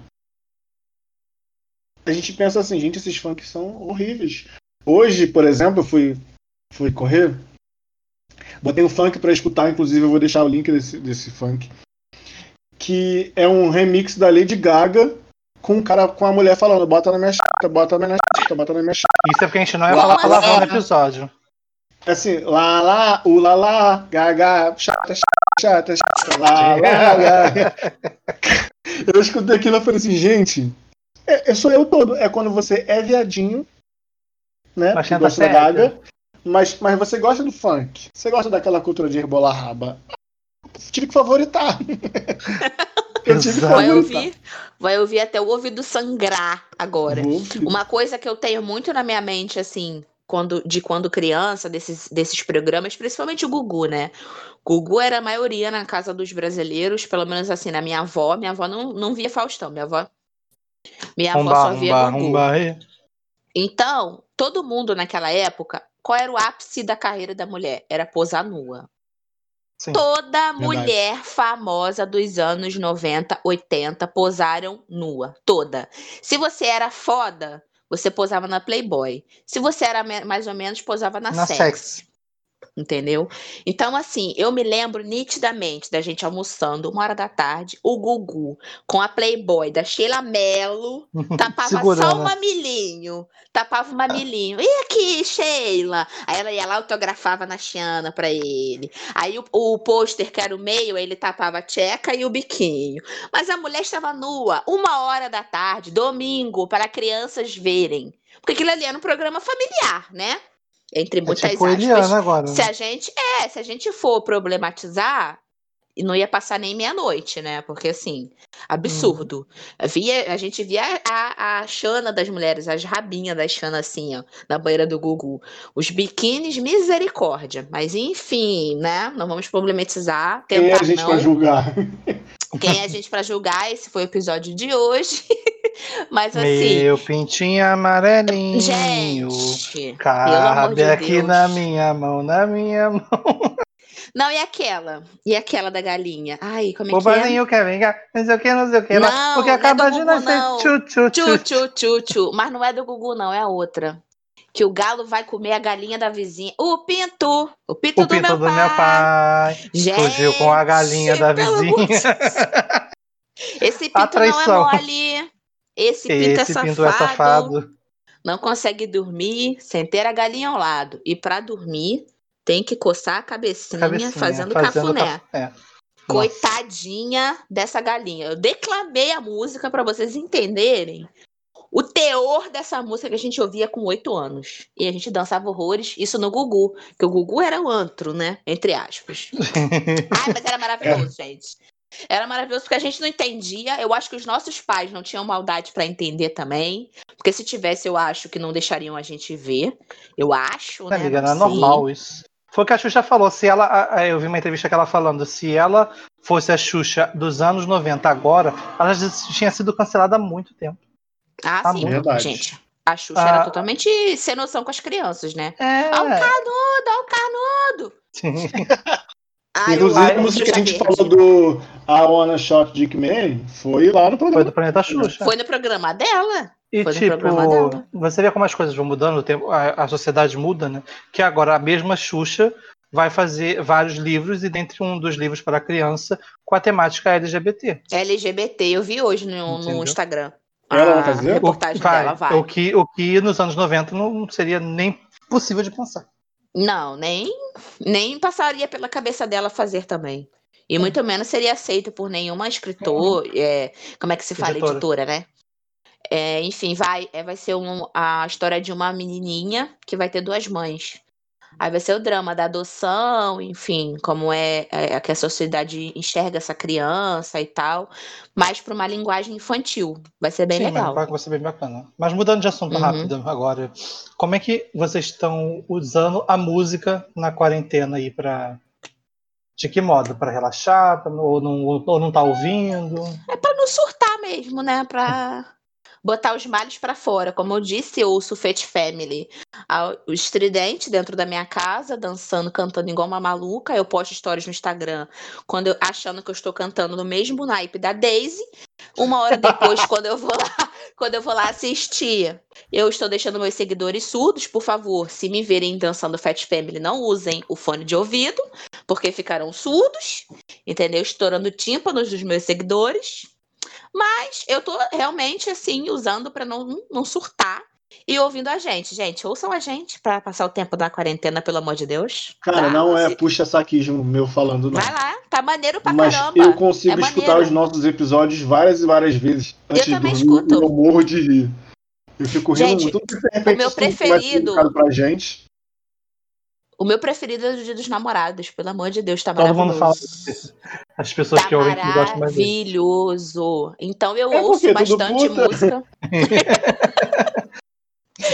a gente pensa assim, gente, esses funks são horríveis. Hoje, por exemplo, eu fui, fui correr, botei um funk pra escutar, inclusive eu vou deixar o link desse, desse funk, que é um remix da Lady Gaga com um cara, com a mulher falando, bota na minha chata, bota na minha chata, bota na minha chata. Isso é porque a gente não ia falar palavrão no episódio. assim, lá, lá, u, lá, lá, gaga, chata, chata, chata, lá, lá, lá. Eu escutei aquilo e falei assim, gente, é, é sou eu todo. É quando você é viadinho, né? Mas gosta da gaga, mas, mas você gosta do funk. Você gosta daquela cultura de rebolar raba. Tive que favoritar. Eu tive que Exato. Vai favoritar. ouvir, vai ouvir até o ouvido sangrar agora. Uma coisa que eu tenho muito na minha mente, assim, quando, de quando criança, desses, desses programas, principalmente o Gugu, né? Gugu era a maioria na casa dos brasileiros, pelo menos assim, na minha avó. Minha avó não, não via Faustão, minha avó. Minha avó só via rumba, aí. Então, todo mundo naquela época, qual era o ápice da carreira da mulher? Era posar nua. Sim. Toda mulher famosa dos anos 90, 80 posaram nua. Toda. Se você era foda, você posava na Playboy. Se você era mais ou menos, posava na, Na sex. sex. Entendeu? Então, assim, eu me lembro nitidamente da gente almoçando, uma hora da tarde, o Gugu com a Playboy da Sheila Mello, tapava só Segurando. o mamilinho. Tapava o mamilinho. E aqui, Sheila? Aí ela ia lá, autografava na Xiana pra ele. Aí o, o pôster, que era o meio, ele tapava a tcheca e o biquinho. Mas a mulher estava nua, uma hora da tarde, domingo, para crianças verem. Porque aquilo ali era um programa familiar, né? Entre É muitas tipo aspas. Agora. Se né? a gente, é, se a gente for problematizar, não ia passar nem meia-noite, né? Porque assim, absurdo. Via, a gente via a, a Xana das mulheres, as rabinhas da Xana assim, ó, na banheira do Gugu. Os biquínis, misericórdia. Mas enfim, né? Não vamos problematizar, Quem é tentar a gente não. pra julgar? Quem é a gente pra julgar? Esse foi o episódio de hoje. Mas assim, Meu pintinho amarelinho. gente, Cabe de aqui Deus. na minha mão, na minha mão. Não, e aquela? E aquela da galinha? Ai, como é O que é? balinho quer vingar, não sei o que, não sei o que. Não, porque não é acaba do de Gugu, nascer. tchu, Tchu, tchu. tchu, tchu, tchu. Mas não é do Gugu, não, é a outra. Que o galo vai comer a galinha da vizinha. O pinto! O pinto, O do, pinto meu, do pai. meu pai. Gente, Fugiu com a galinha da vizinha. Esse pinto não é mole. Esse pinto, Esse é, pinto é safado. safado. Não consegue dormir sem ter a galinha ao lado. E pra dormir, tem que coçar a cabecinha, Cabecinha, fazendo, cafuné. cafuné. Coitadinha dessa galinha. Eu declamei a música pra vocês entenderem o teor dessa música que a gente ouvia com oito anos. E a gente dançava horrores, isso no Gugu, que o Gugu era o antro, né? Entre aspas. Ai, mas era maravilhoso, gente. Era maravilhoso porque a gente não entendia. Eu acho que os nossos pais não tinham maldade pra entender também. Porque se tivesse, eu acho que não deixariam a gente ver. Eu acho, Não, né? amiga, não é normal isso. Foi o que a Xuxa falou. Se ela, eu vi uma entrevista que ela falando, se ela fosse a Xuxa dos anos 90 agora, ela já tinha sido cancelada há muito tempo. Ah, Tá sim. Verdade. gente. A Xuxa Ah. era totalmente sem noção com as crianças, né? É. Ó o canudo, ó o canudo. Ai, Inclusive, a música que a gente falou do I Wanna Shot Dick Man foi lá no Foi programa. do Planeta Xuxa. Foi no programa dela? E Foi tipo, dela. você vê como as coisas vão mudando, o tempo, a, a sociedade muda, né? Que agora a mesma Xuxa vai fazer vários livros e dentre um dos livros para criança com a temática LGBT. LGBT, eu vi hoje no, no? Instagram. Ela vai a fazer? reportagem vai, dela, vai. O, que, o que nos anos 90 não seria nem possível de pensar. Não, nem, nem passaria pela cabeça dela fazer também. E É. muito menos seria aceito por nenhuma escritor, é, como é que se fala? Editora. Editora, né? É, enfim, vai, é, vai ser um- a história de uma menininha que vai ter duas mães. Aí vai ser o drama da adoção, enfim, como é, é que a sociedade enxerga essa criança e tal, mas para uma linguagem infantil. Vai ser bem Sim, legal. vai- ser bem bacana. Mas mudando de assunto Uhum. rápido agora, como é que vocês estão usando a música na quarentena aí para de que modo? Para relaxar? Pra, não- ou, não, ou não tá ouvindo? É pra não surtar mesmo, né? Pra botar os males pra fora. Como eu disse, eu ouço Fat Family. O estridente dentro da minha casa, dançando, cantando igual uma maluca. Eu posto stories no Instagram quando eu, achando que eu estou cantando no mesmo naipe da Daisy. Uma hora depois, quando eu vou lá, quando eu vou lá assistir, eu estou deixando meus seguidores surdos, por favor. Se me verem dançando Fat Family, não usem o fone de ouvido, porque ficarão surdos, entendeu? Estourando tímpanos dos meus seguidores. Mas eu tô realmente assim usando para não, não surtar e ouvindo a gente. Gente, ouçam a gente pra passar o tempo da quarentena, pelo amor de Deus. Cara, Tá? não é puxa-saquismo meu falando, não. Vai lá, tá maneiro pra Mas caramba. eu consigo é escutar maneiro. os nossos episódios várias e várias vezes antes de também dormir escuto. eu morro de rir. Eu fico rindo Gente, muito. De o meu preferido- pra gente. O meu preferido é o Dia dos Namorados, pelo amor de Deus, tá Todo maravilhoso. mundo fala. As pessoas Tá que ouvem que gostam mais maravilhoso. Então eu É ouço bastante puta. música.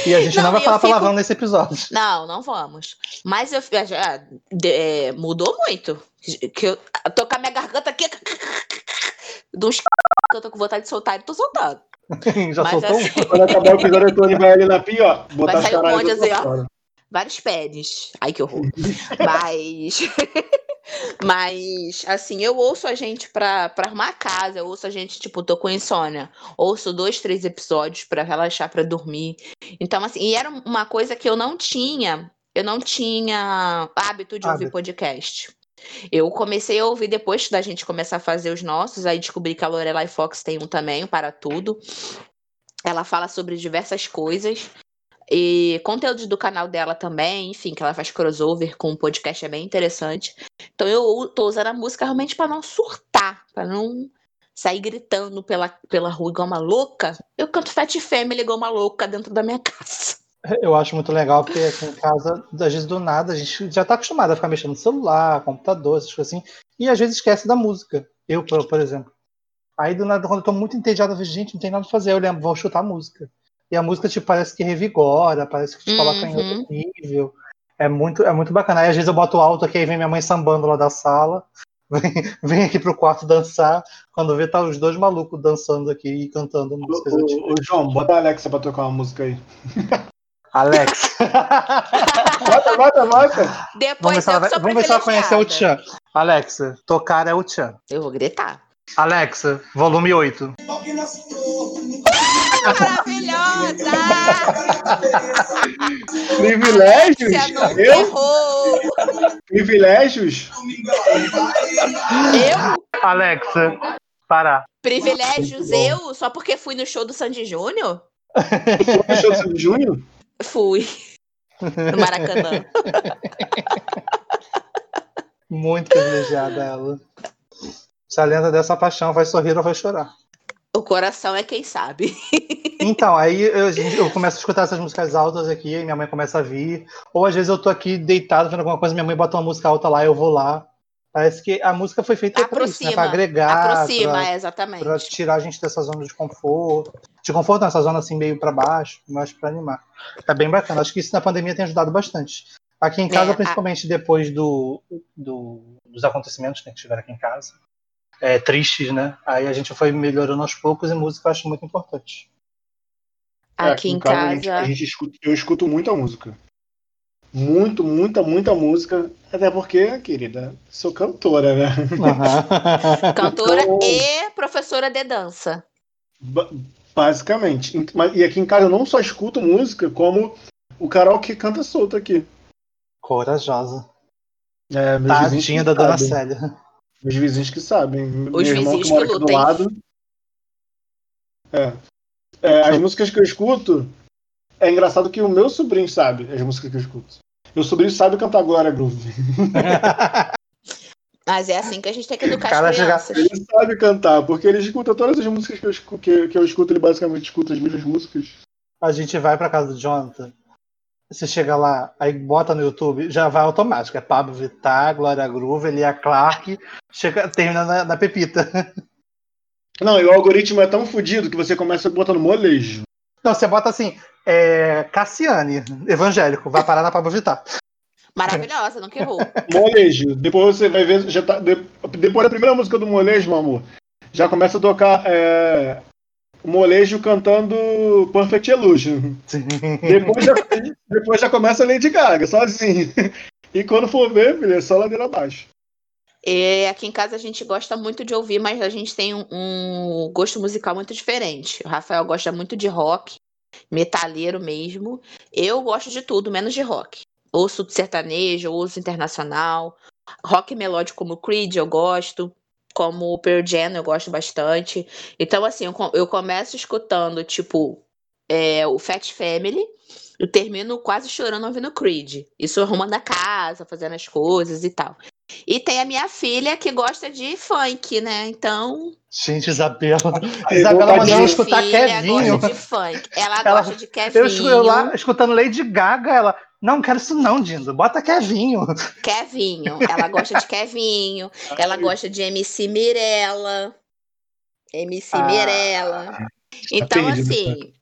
E a gente não, Não, vai falar fico- palavrão nesse episódio. Não, não vamos. Mas eu já é, mudou muito. Que eu tocar minha garganta aqui. Uns que eu tô com vontade de soltar e tô soltando. Já Mas soltou assim-? Quando acabar o episódio, o Tony vai ali na pia, ó. Botar Vai sair um monte assim, ó. Vários pés. Ai, que horror. Mas. Mas, assim, eu ouço a gente pra, pra arrumar a casa, eu ouço a gente, tipo, tô com insônia. Ouço dois, três episódios pra relaxar, pra dormir. Então, assim, e era uma coisa que eu não tinha. Eu não tinha hábito de ouvir Hábito. podcast. Eu comecei a ouvir depois da gente começar a fazer os nossos, aí descobri que a Lorelai Fox tem um também, o Para Tudo. Ela fala sobre diversas coisas. E conteúdos do canal dela também, enfim, que ela faz crossover com um podcast é bem interessante. Então eu tô usando a música realmente pra não surtar, pra não sair gritando pela, pela rua igual uma louca. Eu canto Fat Family igual uma louca dentro da minha casa. Eu acho muito legal, porque aqui em casa, às vezes do nada, a gente já tá acostumado a ficar mexendo no celular, computador, essas coisas assim, e às vezes esquece da música. Eu, por exemplo. Aí do nada, quando eu tô muito entediado, eu vejo, gente, não tem nada pra fazer, eu lembro, vou chutar a música. E a música, tipo, parece que revigora, parece que te coloca em Uhum. outro nível. É muito, é muito bacana. Aí às vezes eu boto alto aqui, aí vem minha mãe sambando lá da sala, vem, vem aqui pro quarto dançar. Quando vê, tá os dois malucos dançando aqui e cantando músicas Ô, ô, ô, João, bota a Alexa pra tocar uma música aí. Alex. Bota, bota, bota. Vamos ver Depois se ela, vai- vamos ver se ela conhece o. Tchan. Alexa, tocar é o Tchan. Eu vou gritar. Alexa, volume 8. Maravilhosa! Privilégios? Eu? errou! Privilégios? Eu? Alexa, parar. Privilégios eu? Só porque fui no show do Sandy Júnior? Tu achou do Sandy Júnior? Fui. No Maracanã. Muito privilegiada ela. Se a lenda dessa paixão vai sorrir ou vai chorar. O coração é quem sabe. Então, aí eu, eu começo a escutar essas músicas altas aqui, e minha mãe começa a vir. Ou às vezes eu tô aqui deitado fazendo alguma coisa, minha mãe bota uma música alta lá, eu vou lá. Parece que a música foi feita pra isso, né? Pra agregar, Aproxima, pra, é, exatamente. pra tirar a gente dessa zona de conforto. De conforto nessa zona assim meio pra baixo, mas pra animar. É bem bacana. Acho que isso na pandemia tem ajudado bastante. Aqui em casa, É, a- principalmente depois do, do- dos acontecimentos né, que tiveram aqui em casa. É, tristes, né? Aí a gente foi melhorando aos poucos e música eu acho muito importante. É, Aqui em casa, a gente- a gente escuta- eu escuto muita música. Muito, muita, muita música. Até porque, querida, sou cantora, né? Aham. Cantora Então- e professora de dança. Ba- Basicamente. E aqui em casa eu não só escuto música, como o Carol que canta solto aqui. Corajosa. É, Tadinha da dona. Célia. Meus vizinhos que sabem. Meu Os irmão vizinhos que mora que aqui do lado. É. É, As músicas que eu escuto. É engraçado que o meu sobrinho sabe as músicas que eu escuto. Meu sobrinho sabe cantar Glória Groove. Mas é assim que a gente tem que educar Cara, as crianças. Ele sabe cantar, porque ele escuta todas as músicas que eu, escu- que, que eu escuto, ele basicamente escuta as mesmas músicas. A gente vai pra casa do Jonathan. Você chega lá, aí bota no YouTube, já vai automático. É Pablo Vittar, Glória Groove, Elia Clark, chega, termina na, na Pepita. Não, e o algoritmo é tão fodido que você começa botando molejo. Não, você bota assim, é, Cassiane, evangélico, vai parar na Pablo Vittar. Maravilhosa, nunca errou. Molejo. Depois você vai ver. Já tá, de- depois da primeira música do molejo, meu amor, já começa a tocar é, o molejo cantando Perfect Illusion. Depois já, depois já começa a Lady Gaga, sozinho. E quando for ver, filho, é só ladeira abaixo. E aqui em casa a gente gosta muito de ouvir, mas a gente tem um, um gosto musical muito diferente. O Rafael gosta muito de rock, metaleiro mesmo. Eu gosto de tudo, menos de rock. Ouço sertanejo, ouço internacional. Rock melódico como Creed eu gosto. Como Pearl Jam eu gosto bastante. Então, assim, eu, co- eu começo escutando, tipo, é, o Fat Family. Eu termino quase chorando ouvindo Creed. Isso arrumando a casa, fazendo as coisas e tal. E tem a minha filha que gosta de funk, né? Então. Gente, Isabela. Aí, Isabela fazer- eu escutar filha Kevinho. gosta de funk. Ela, Ela- gosta de Eu, Kevinho. escu- eu lá escutando Lady Gaga, ela. Não, quero isso não, Dindo. Bota Kevinho. Kevinho. Ela gosta de Kevinho. Ela gosta de MC Mirella. MC Ah. Mirella. Então, perdido, assim,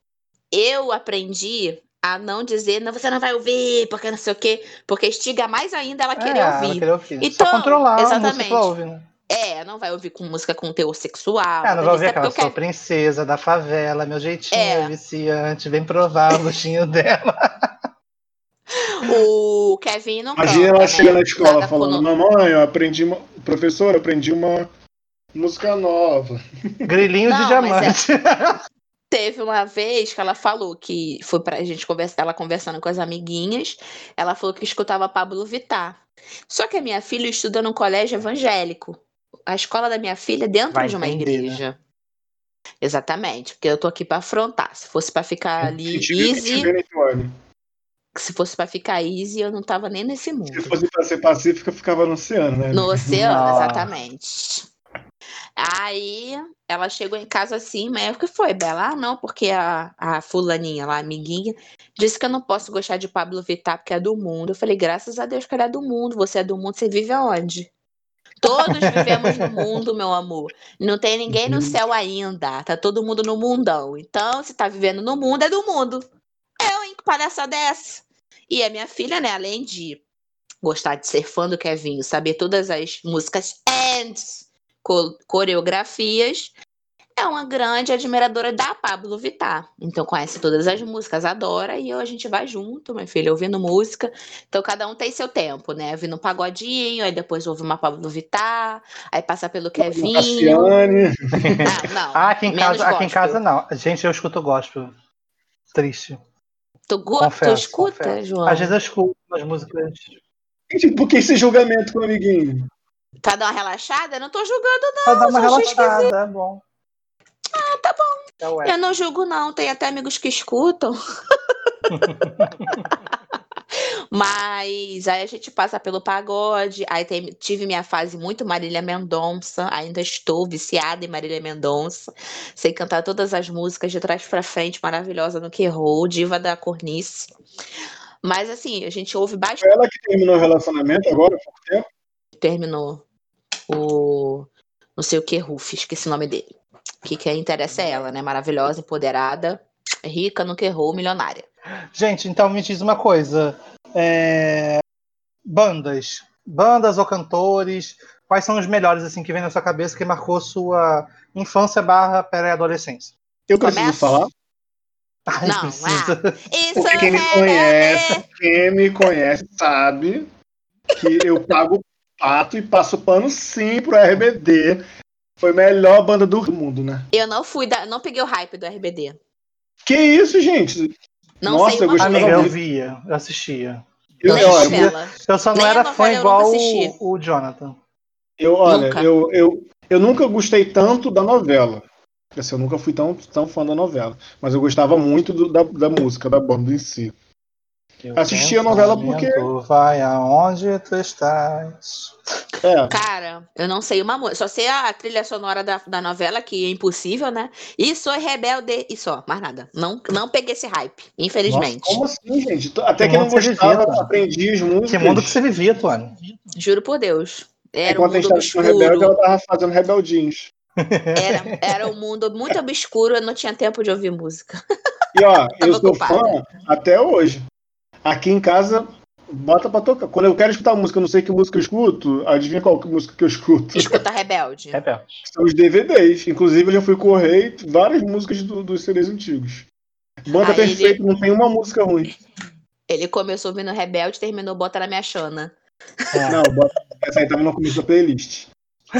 eu aprendi a não dizer, não, você não vai ouvir, porque não sei o quê, porque estiga mais ainda ela querer É, ela ouvir. querer ouvir. Então, Só controlar exatamente. ela ouve, né? É, não vai ouvir com música com teor sexual. É, não vai ouvir aquela porque sou eu princesa da favela, meu jeitinho É. é viciante, vem provar o gostinho dela. O Kevin não Imagina canta, ela né? chega na escola Nada falando, mamãe, eu aprendi uma. Professor, eu aprendi uma música nova. Grilinho de Não, mas diamante. Teve uma vez que ela falou que foi pra gente conversar, ela conversando com as amiguinhas, ela falou que escutava Pablo Vittar. Só que a minha filha estuda num colégio evangélico. A escola da minha filha é dentro Vai de uma entender, né? igreja. Exatamente, porque eu tô aqui pra afrontar. Se fosse pra ficar ali easy, olha. se fosse pra ficar easy, eu não tava nem nesse Se mundo. fosse pra ser pacífica, ficava no oceano, né? No oceano, Nossa. exatamente. Aí ela chegou em casa assim, mas o que foi, Bela? Ah, não, porque a, a fulaninha lá, a amiguinha, disse que eu não posso gostar de Pablo Vittar porque é do mundo. Eu falei, graças a Deus que ela é do mundo. Você é do mundo, você vive aonde? Todos vivemos no mundo, meu amor. Não tem ninguém no céu ainda. Tá todo mundo no mundão. Então, se tá vivendo no mundo, é do mundo. Que palhaça dessa? E a minha filha, né, além de gostar de ser fã do Kevinho, saber todas as músicas and co- coreografias, é uma grande admiradora da Pablo Vittar. Então conhece todas as músicas, adora, e eu, a gente vai junto, minha filha, ouvindo música. Então cada um tem seu tempo, né? Ouvindo um pagodinho, aí depois ouve uma Pablo Vittar, aí passa pelo Kevinho. Cassiane. Ah, não. Ah, aqui em menos casa, aqui em casa não. Gente, eu escuto gospel. Triste. Tu, Confesso, tu escuta, confesso. João? Às vezes eu escuto as músicas. Por que esse julgamento com o amiguinho? Pra dar uma relaxada? Eu não tô julgando, Pra dar uma eu só achei relaxada, é bom. Ah, tá bom. É. Eu não julgo, não. Tem até amigos que escutam. Mas aí a gente passa pelo pagode. Aí tem- tive minha fase muito Marília Mendonça. Ainda estou viciada em Marília Mendonça. Sei cantar todas as músicas de trás pra frente, maravilhosa no que roll, diva da cornice. Mas assim, a gente ouve bastante. Foi ela que terminou o relacionamento agora, pouco tempo? Terminou o. Não sei o que, Ruf, esqueci o nome dele. Que quem interessa é ela, né? Maravilhosa, empoderada, rica no que roll, milionária. Gente, então me diz uma coisa. É, Bandas. Bandas ou cantores. Quais são os melhores assim que vem na sua cabeça que marcou sua infância barra pré-adolescência? Eu preciso Começa? falar. Ai, Não, precisa. Isso Porque quem me é conhece, quem me conhece sabe que eu pago pato e passo pano sim pro RBD. Foi a melhor banda do mundo, né? Eu não fui da, não peguei o hype do RBD. Que isso, gente? Não Nossa, sei eu gostava Amiga, eu via, eu assistia. Eu, olha, novela. Eu só não Nem era fã eu igual o, o Jonathan. eu, olha, Nunca. eu, eu, eu nunca gostei tanto da novela. Assim, eu nunca fui tão, tão fã da novela. Mas eu gostava muito do- da, da música, da banda em si. Eu Assisti a novela porque- Vai aonde tu estás. É, Cara, eu não sei uma música. Só sei a trilha sonora da, da novela, que é impossível, né? E sou rebelde e só, mais nada. Não, não peguei esse hype, infelizmente. Nossa, como assim, gente? Até Que que não mundo gostava, vivia, aprendi as músicas. Que mundo que você vivia, Tuane? Juro por Deus. Era um Enquanto a gente mundo tava assistindo Rebelde, ela tava fazendo rebeldinhos. Era, era um mundo muito obscuro, eu não tinha tempo de ouvir música. E ó, eu sou fã até hoje. Aqui em casa, bota pra tocar. Quando eu quero escutar música, eu não sei que música eu escuto, adivinha qual que música que eu escuto? Escuta Rebelde. Rebelde. São os DVDs. Inclusive, eu já fui correr várias músicas do- dos CDs antigos. Banda Aí ele- perfeita, não tem uma música ruim. Ele começou ouvindo Rebelde, terminou Bota na Minha Xana. É. Não, bota, essa aí tava no começo da playlist.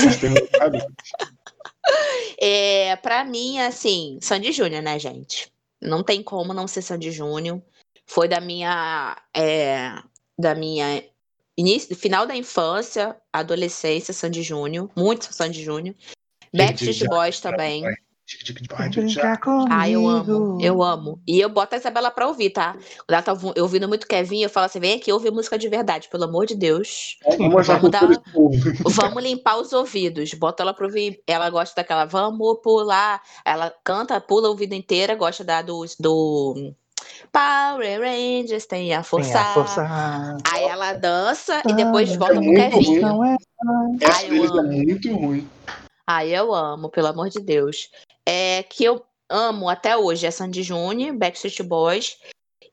É, pra mim, assim, Sandy Júnior, né, gente? Não tem como não ser Sandy Júnior. Foi da minha. é, da minha. Início, final da infância, adolescência, Sandy Júnior. Muito Sandy Júnior. Backstreet Boys também. Ah, eu amo, eu amo. E eu boto a Isabela pra ouvir, tá? Quando ela tá ouvi- ouvindo muito Kevin, eu falo assim: vem aqui ouvir música de verdade, pelo amor de Deus. A Vamos dar-. Vamos limpar os ouvidos. Bota ela pra ouvir. Ela gosta daquela vamos pular. Ela canta, pula o ouvido inteira, gosta da do. do Power Rangers tem a Tem força. a força. Aí ela dança e depois volta pro muito Kevin. ruim. Não é Essa Ai, eu deles é amo. muito ruim. Ai, eu amo, pelo amor de Deus. É que eu amo até hoje é Sandy Júnior, Backstreet Boys.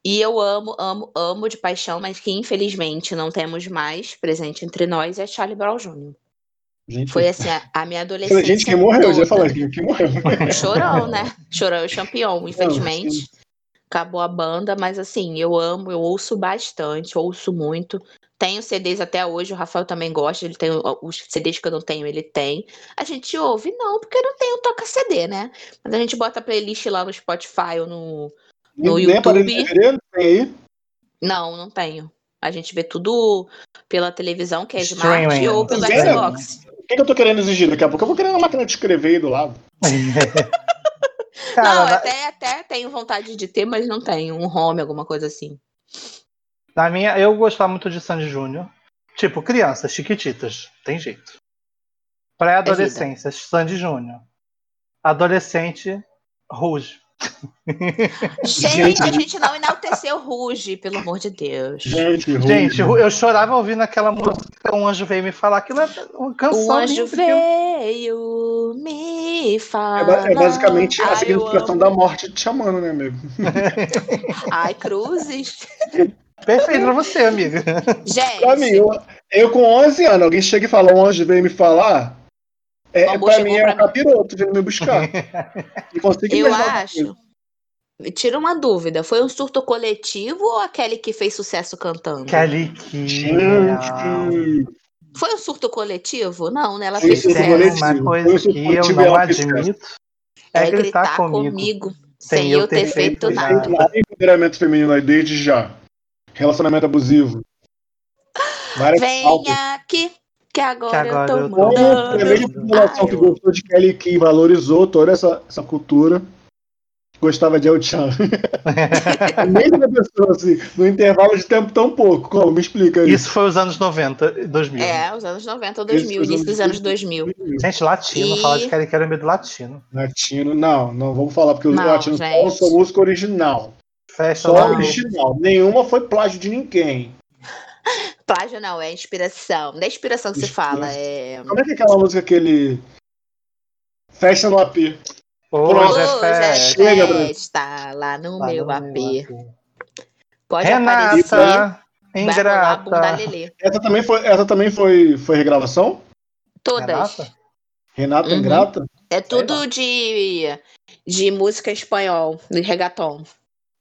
E eu amo, amo, amo de paixão, mas que infelizmente não temos mais presente entre nós, é Charlie Brown Jr. Gente, Foi assim, a, a minha adolescência. gente, quem morreu? Eu já toda. falei que morreu. Chorão, né? Chorão é o campeão, infelizmente. Acabou a banda, mas assim, eu amo, eu ouço bastante, ouço muito. Tenho CDs até hoje, o Rafael também gosta, ele tem os CDs que eu não tenho, ele tem. A gente ouve, não, porque não tem o toca CD, né? Mas a gente bota a playlist lá no Spotify ou no. No aparelho de YouTube. Tem aí. Não, não tenho. A gente vê tudo pela televisão, que é Streaming, Smart, ou pelo. Xbox. O que, que eu tô querendo exigir daqui a pouco? Eu vou querer uma máquina de escrever aí do lado. Cara, não, na, até, até tenho vontade de ter, mas não tenho. Um home, alguma coisa assim. na minha, eu gostava muito de Sandy Júnior. Tipo, crianças, chiquititas. Tem jeito. Pré-adolescência, Sandy Júnior. Adolescente, Rouge. Gente, a gente não enalteceu Ruge, pelo amor de Deus. Gente. Gente, eu chorava ouvindo aquela música. Um anjo veio me falar. Aquilo é uma canção. O anjo veio me É, falar. ba- é basicamente a Ai, eu significação da morte te chamando, né, amigo? Ai, cruzes. Perfeito pra você, amiga. Pra mim, Gente, eu, eu com 11 anos, alguém chega e fala, um anjo veio me falar, é, amor pra mim é pra um capiroto vindo me buscar. Eu acho. Tira uma dúvida: foi um surto coletivo ou aquele que fez sucesso cantando? Kelly. Gente, Foi um surto coletivo? Não, né? Ela fez sucesso. coletivo. uma coisa que eu não admito. É É gritar gritar comigo. comigo, sem eu ter feito nada. nada. lá tem empoderamento feminino aí desde já. Relacionamento abusivo. Várias. Venha aqui, que agora, Que agora eu tô mandando. a mesma população que gostou de Kelly Key valorizou toda essa, essa cultura, gostava de El Chan. A mesma pessoa, assim, no intervalo de tempo tão pouco. Como? Me explica aí. Isso foi os anos 90, 2000. É, os anos 90 ou Isso, 2000, os início anos dos anos 2000. Gente, latino, E- falar de Kelly Kelly é meio do latino. Latino, não, não vamos falar, porque os Não, latinos gente. são música original. Festa Só original. Nenhuma foi plágio de ninguém. Plágio não, é inspiração. Não é inspiração que se fala, é. Como é que é aquela música que ele. Festa no AP? Hoje é festa. Chega, Bruno. festa lá no Lá meu no AP. meu. Pode aparecer. Renata, Vai rolar a bunda ingrata. Essa também foi, essa também foi, foi regravação? Todas. Renata? Renata Uhum. Ingrata? É tudo de, de música espanhol, de reggaeton.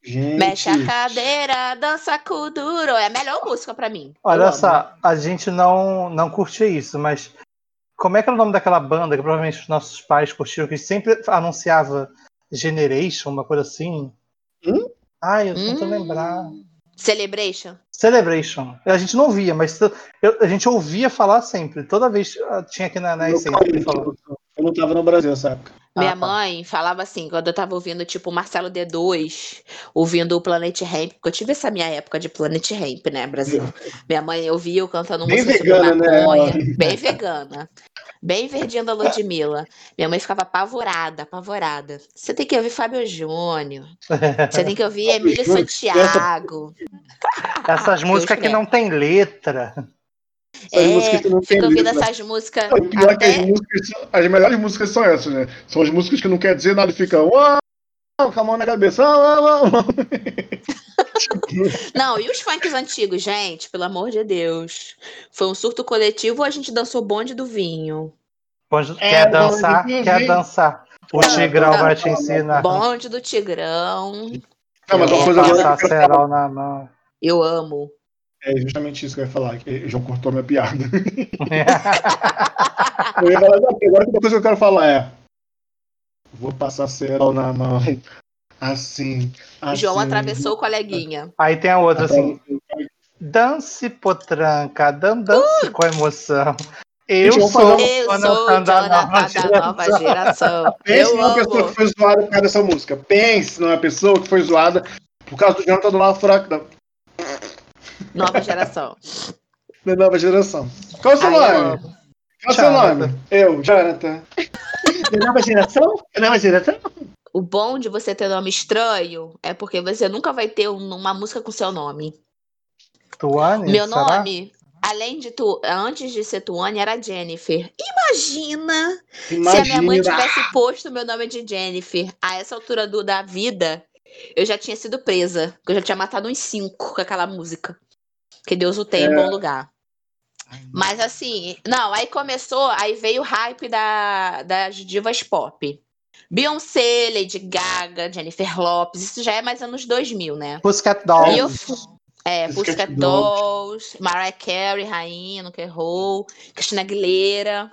Gente. Mexe a cadeira, dança com duro. É a melhor música pra mim. Eu Olha amo. só, a gente não, não curtia isso, mas como é que era o nome daquela banda que provavelmente os nossos pais curtiam, que sempre anunciava Generation, uma coisa assim? Hum? Ai, eu tô tentando Hum. lembrar. Celebration? Celebration. A gente não via, mas eu- a gente ouvia falar sempre. Toda vez ah, tinha aqui na, na Eu, essência. ele falando. Eu não tava no Brasil nessa época. Minha Ah, tá. mãe falava assim, quando eu tava ouvindo, tipo, Marcelo D2, ouvindo o Planet Ramp, porque eu tive essa minha época de Planet Ramp, né, Brasil? Minha mãe ouvia eu cantando Bem música vegana, sobre né, maconha, ela? bem vegana. Bem verdinha da Ludmilla. Minha mãe ficava apavorada, apavorada. Você tem que ouvir Fábio Júnior. Você tem que ouvir Emílio Santiago. Essas músicas que não tem letra. Essas É, músicas não tem ouvindo essas músicas pior é que as, até... músicas, as melhores músicas são essas, né? São as músicas que não quer dizer nada e fica uau, com a mão na cabeça. uau, uau. Não, e os funks antigos, gente? Pelo amor de Deus. Foi um surto coletivo ou a gente dançou bonde do vinho? Quando É, quer dançar, vi. quer dançar. O Tigrão vai te ensinar. Bonde do Tigrão. Não, mas uma coisa agora. Eu amo. É justamente isso que eu ia falar, que o João cortou minha piada. Eu ia falar, não, agora uma coisa que eu quero falar é. Vou passar cerol na mão. Assim. assim João atravessou o coleguinha. Aí tem a outra assim. Dance potranca, dan- dance com emoção. Eu vamos sou Eu sou da nova da nova geração. geração. Pense Eu numa pessoa que foi zoada por causa dessa música. Pense numa pessoa que foi zoada por causa do Jonathan do Nova Furacão. Nova geração. Da nova geração. Qual é o seu nome? Qual é o seu nome? Eu, Jonathan. Da nova geração? Da nova geração? O bom de você ter nome estranho é porque você nunca vai ter um- uma música com seu nome. Tuane, Meu será? nome, além de tu, antes de ser Tuane, era Jennifer. Imagina, se a Imagina. minha mãe tivesse posto meu nome de Jennifer a essa altura do, da vida, eu já tinha sido presa. porque Eu já tinha matado uns cinco com aquela música. Que Deus o tenha em bom lugar. Mas assim, não, aí começou, aí veio o hype da, das divas pop. Beyoncé, Lady Gaga, Jennifer Lopes, isso já é mais anos 2000, né? Pussycat Dolls. eu, é, Pussycat Pussycat Dolls, Mariah Carey, rainha, nunca errou, Christina Aguilera.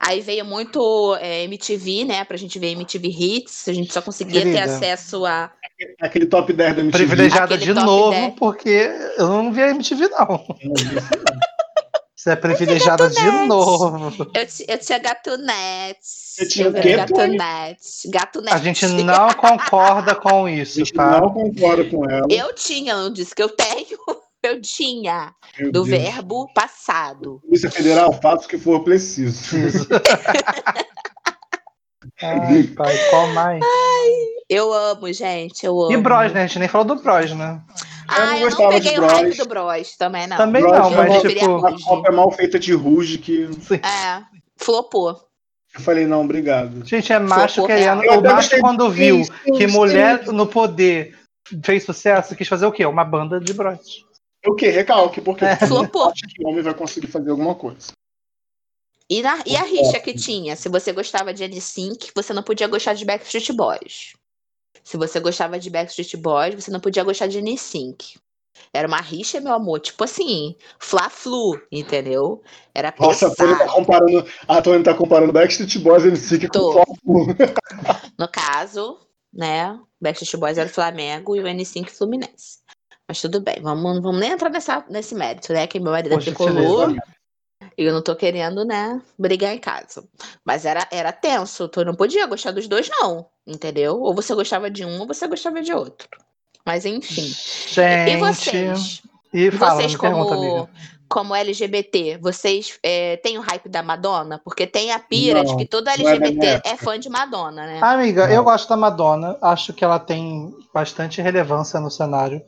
Aí veio muito é, MTV, né? Pra gente ver MTV Hits. A gente só conseguia ter Querida. acesso a. Aquele top 10 da MTV. Privilegiada de novo, 10. porque eu não vi a MTV, não. Você é privilegiada de Gatunete. novo. Eu, eu tinha Gatunete. Tinha eu quê, Gatunete. Gatunete. A gente não concorda com A isso, gente tá? não concorda com ela. Eu tinha, eu não disse que eu tenho. Eu tinha. Meu Do Deus. verbo passado. Polícia Federal, faça o que for preciso. Ai, pai, qual mais? Eu amo, gente. Eu amo. E Bros, né? A gente nem falou do Bros, né? Ah, não eu não gostava de peguei o hype do Bros também, não. Também Bros não, é mas tipo. Uma cópia mal feita de Ruge que É, flopou. eu falei, não, obrigado. Gente, é macho querendo. real. O Eu macho, quando viu que mulher no poder fez sucesso, quis fazer o quê? Uma banda de Bros. O quê? Recalque, porque É. Flopou. acho que o homem vai conseguir fazer alguma coisa. E, na- e a rixa que tinha? Se você gostava de NSYNC, você não podia gostar de Backstreet Boys. Se você gostava de Backstreet Boys, você não podia gostar de NSYNC. Era uma rixa, meu amor. Tipo assim, Fla-Flu, entendeu? Era Nossa, a Tony tá pesado. comparando. A Tony tá comparando Backstreet Boys e NSYNC com Tô. Fla-Flu. No caso, né? Backstreet Boys era o Flamengo e o N5 Fluminense. Mas tudo bem, vamos, vamos nem entrar nessa, nesse mérito, né? Que meu marido é Poxa, tricolor beleza. e eu não tô querendo, né, brigar em casa. Mas era, era tenso, tu não podia gostar dos dois, não, entendeu? Ou você gostava de um ou você gostava de outro. Mas enfim. Gente. E vocês? E fala, vocês me pergunta, como, amiga. como LGBT, vocês é, têm o hype da Madonna? Porque tem a pira de Não, que toda é LGBT é, época. fã de Madonna, né? Amiga, Não. eu gosto da Madonna. Acho que ela tem bastante relevância no cenário.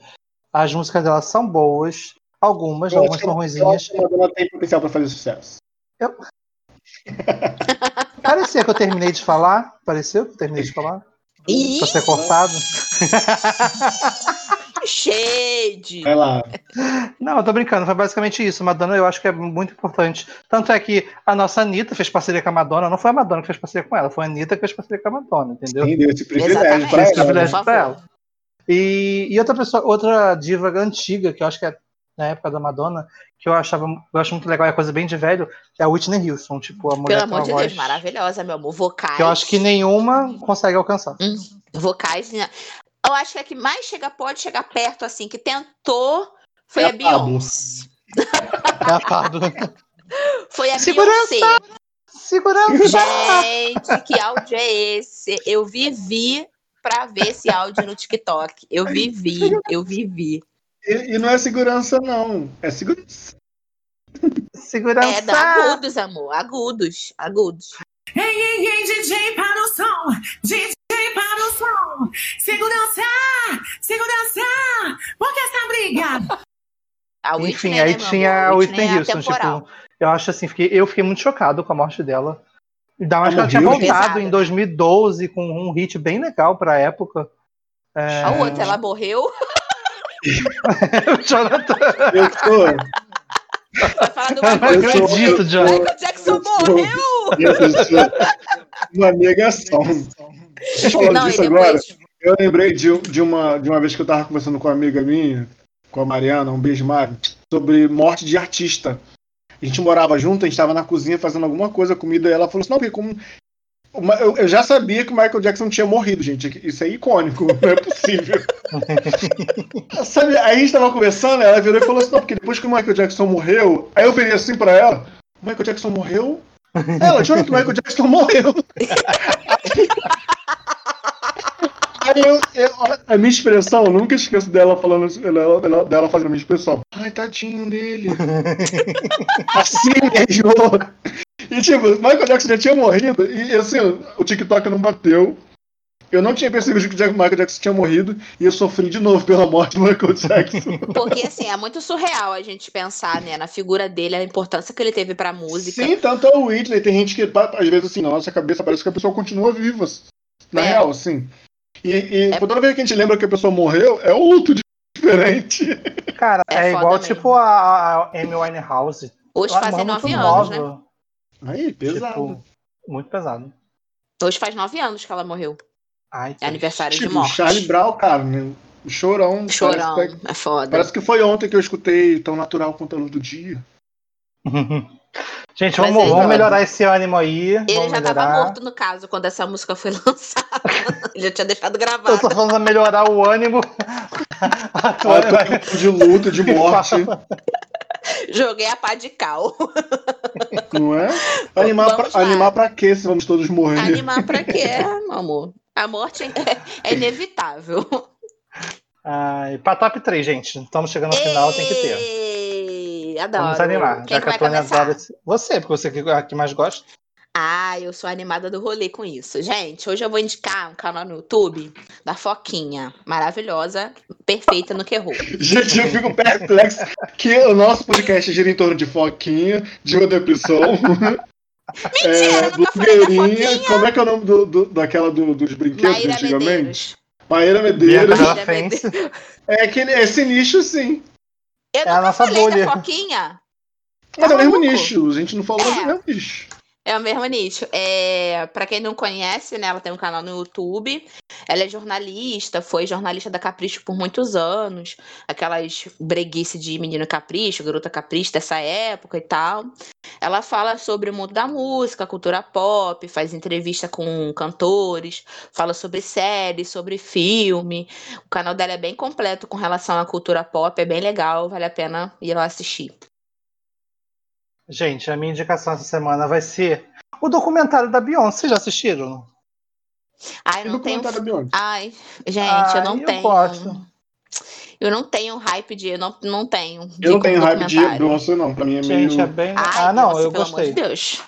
As músicas dela são boas. Algumas, Eu algumas são ruinzinhas. Eu acho que a Madonna tem potencial pra fazer sucesso. Parecia que eu terminei de falar. Pareceu que eu terminei de falar? Pra ser cortado. shade! Vai lá. Não, eu tô brincando. Foi basicamente isso. Madonna eu acho que é muito importante. Tanto é que a nossa Anitta fez parceria com a Madonna. Não foi a Madonna que fez parceria com ela. Foi a Anitta que fez parceria com a Madonna, entendeu? Quem deu esse privilégio Exatamente. pra Esse ela? privilégio pra ela. E, e outra pessoa, outra diva antiga, que eu acho que é na época da Madonna, que eu achava, eu acho muito legal, é coisa bem de velho, é a Whitney Houston, tipo, a mulher Pelo amor de voz Deus, maravilhosa, meu amor. Vocais. que eu acho que nenhuma consegue alcançar. Vocais. né? Eu acho que a que mais chega, pode chegar perto, assim, que tentou, foi É a a. Beyoncé. É a Pablo. Foi a Segurança! Beyoncé. Segurança! Gente, que áudio é esse? Eu vivi pra ver esse áudio no TikTok. Eu vivi, eu vivi. E, e não é segurança, não. É segurança. Segurança! É, da agudos, amor. Agudos, agudos. Ei, ei, ei, DJ para o som, DJ para o som. Segurança, segurança, por que essa briga? A Enfim, Whitney, aí né, tinha a Whitney é Houston, atemporal. tipo, eu acho assim, fiquei, eu fiquei muito chocado com a morte dela. Ainda mais que Ela tinha voltado Pesada. em 2012 com um hit bem legal pra época. É... A outra, ela morreu. Jonathan, Eu sou. Eu não acredito, Jonathan. Michael Jackson morreu! Eu sou uma negação. Falando disso agora, depois. eu lembrei de, de, uma, de uma vez que eu tava conversando com uma amiga minha, com a Mariana, um beijo, Mari, sobre morte de artista. A gente morava junto, a gente tava na cozinha fazendo alguma coisa, comida, e ela falou assim, não, porque como... Eu, eu já sabia que o Michael Jackson tinha morrido, gente. Isso é icônico, não é possível. Sabe, aí a gente tava conversando, ela virou e falou assim, não, porque depois que o Michael Jackson morreu, aí eu virei assim pra ela, Michael Jackson morreu? Ela, jura que o Michael Jackson morreu. Aí eu, eu- a minha expressão, eu nunca esqueço dela falando dela, dela- dela fazendo a minha expressão. Ai, tadinho dele. assim mesmo. E tipo, Michael Jackson já tinha morrido. E assim, o TikTok não bateu. Eu não tinha percebido que o Michael Jackson tinha morrido. E eu sofri de novo pela morte do Michael Jackson. Porque, assim, é muito surreal a gente pensar, né, na figura dele, a importância que ele teve pra música. Sim, tanto é o Whitney. Tem gente que, às vezes, assim, na nossa cabeça parece que a pessoa continua viva. Na É. real, assim. E, e É. toda vez que a gente lembra que a pessoa morreu, é outro diferente. Cara, É é, igual mesmo. tipo a, a Amy Winehouse. Hoje Ela fazem nove anos, né? nova. Aí, pesado. Tipo, muito pesado. Hoje faz nove anos que ela morreu. Ai, É aniversário de Tipo, morte. Charlie Brown, cara, né? O chorão. Chorão, Parece, que- é foda. parece que foi ontem que eu escutei Tão Natural quanto a Luz do Dia. Gente, Mas vamos, ele- vamos melhorar esse ânimo aí. Ele vamos já tava melhorar. morto, no caso, quando essa música foi lançada. Ele já tinha deixado Eu gravado. tô falando melhorar o ânimo. A Ah, de luto, de morte, Joguei a pá de cal. não é? Animar Vamos pra, lá. animar pra quê se vamos todos morrer? Animar pra quê, meu amor? A morte é, é inevitável. Ai, pra top 3, gente. Estamos chegando no final, tem que ter. Adoro. Vamos animar. Quem já que que a começar? adora esse- Você, porque você que é a que mais gosta. Ah, eu sou animada do rolê com isso. Gente, hoje eu vou indicar um canal no YouTube da Foquinha. Maravilhosa, perfeita no que errou. Gente, eu fico perplexo que o nosso podcast gira em torno de Foquinha, de uma depressão. Mentira, eu nunca falei da blogueirinha. Como é que é o nome do, do- daquela do- dos brinquedos Maíra antigamente? Medeiros. Maíra Medeiros. Maíra Fence. É aquele, esse nicho, sim. Eu É a nunca nossa falei bolha. da Foquinha. Mas Tá é o mesmo maluco? nicho. A gente não falou É. do mesmo nicho. É o mesmo nicho. É, para quem não conhece, né, ela tem um canal no YouTube. Ela é jornalista, foi jornalista da Capricho por muitos anos. Aquelas breguice de menino capricho, garota capricho dessa época e tal. Ela fala sobre o mundo da música, cultura pop, faz entrevista com cantores, fala sobre séries, sobre filme. O canal dela é bem completo com relação à cultura pop, é bem legal, vale a pena ir lá assistir. Gente, a minha indicação essa semana vai ser o documentário da Beyoncé. Vocês já assistiram? Ai, não tenho? Ai, gente, Ai, eu não eu tenho. gosto. Eu não tenho hype de. Eu não, não tenho. Eu não tenho hype de. Beyoncé, não. Pra mim é Gente, meio. é bem. Ai, ah, não, Beyoncé, eu pelo amor gostei. de Deus.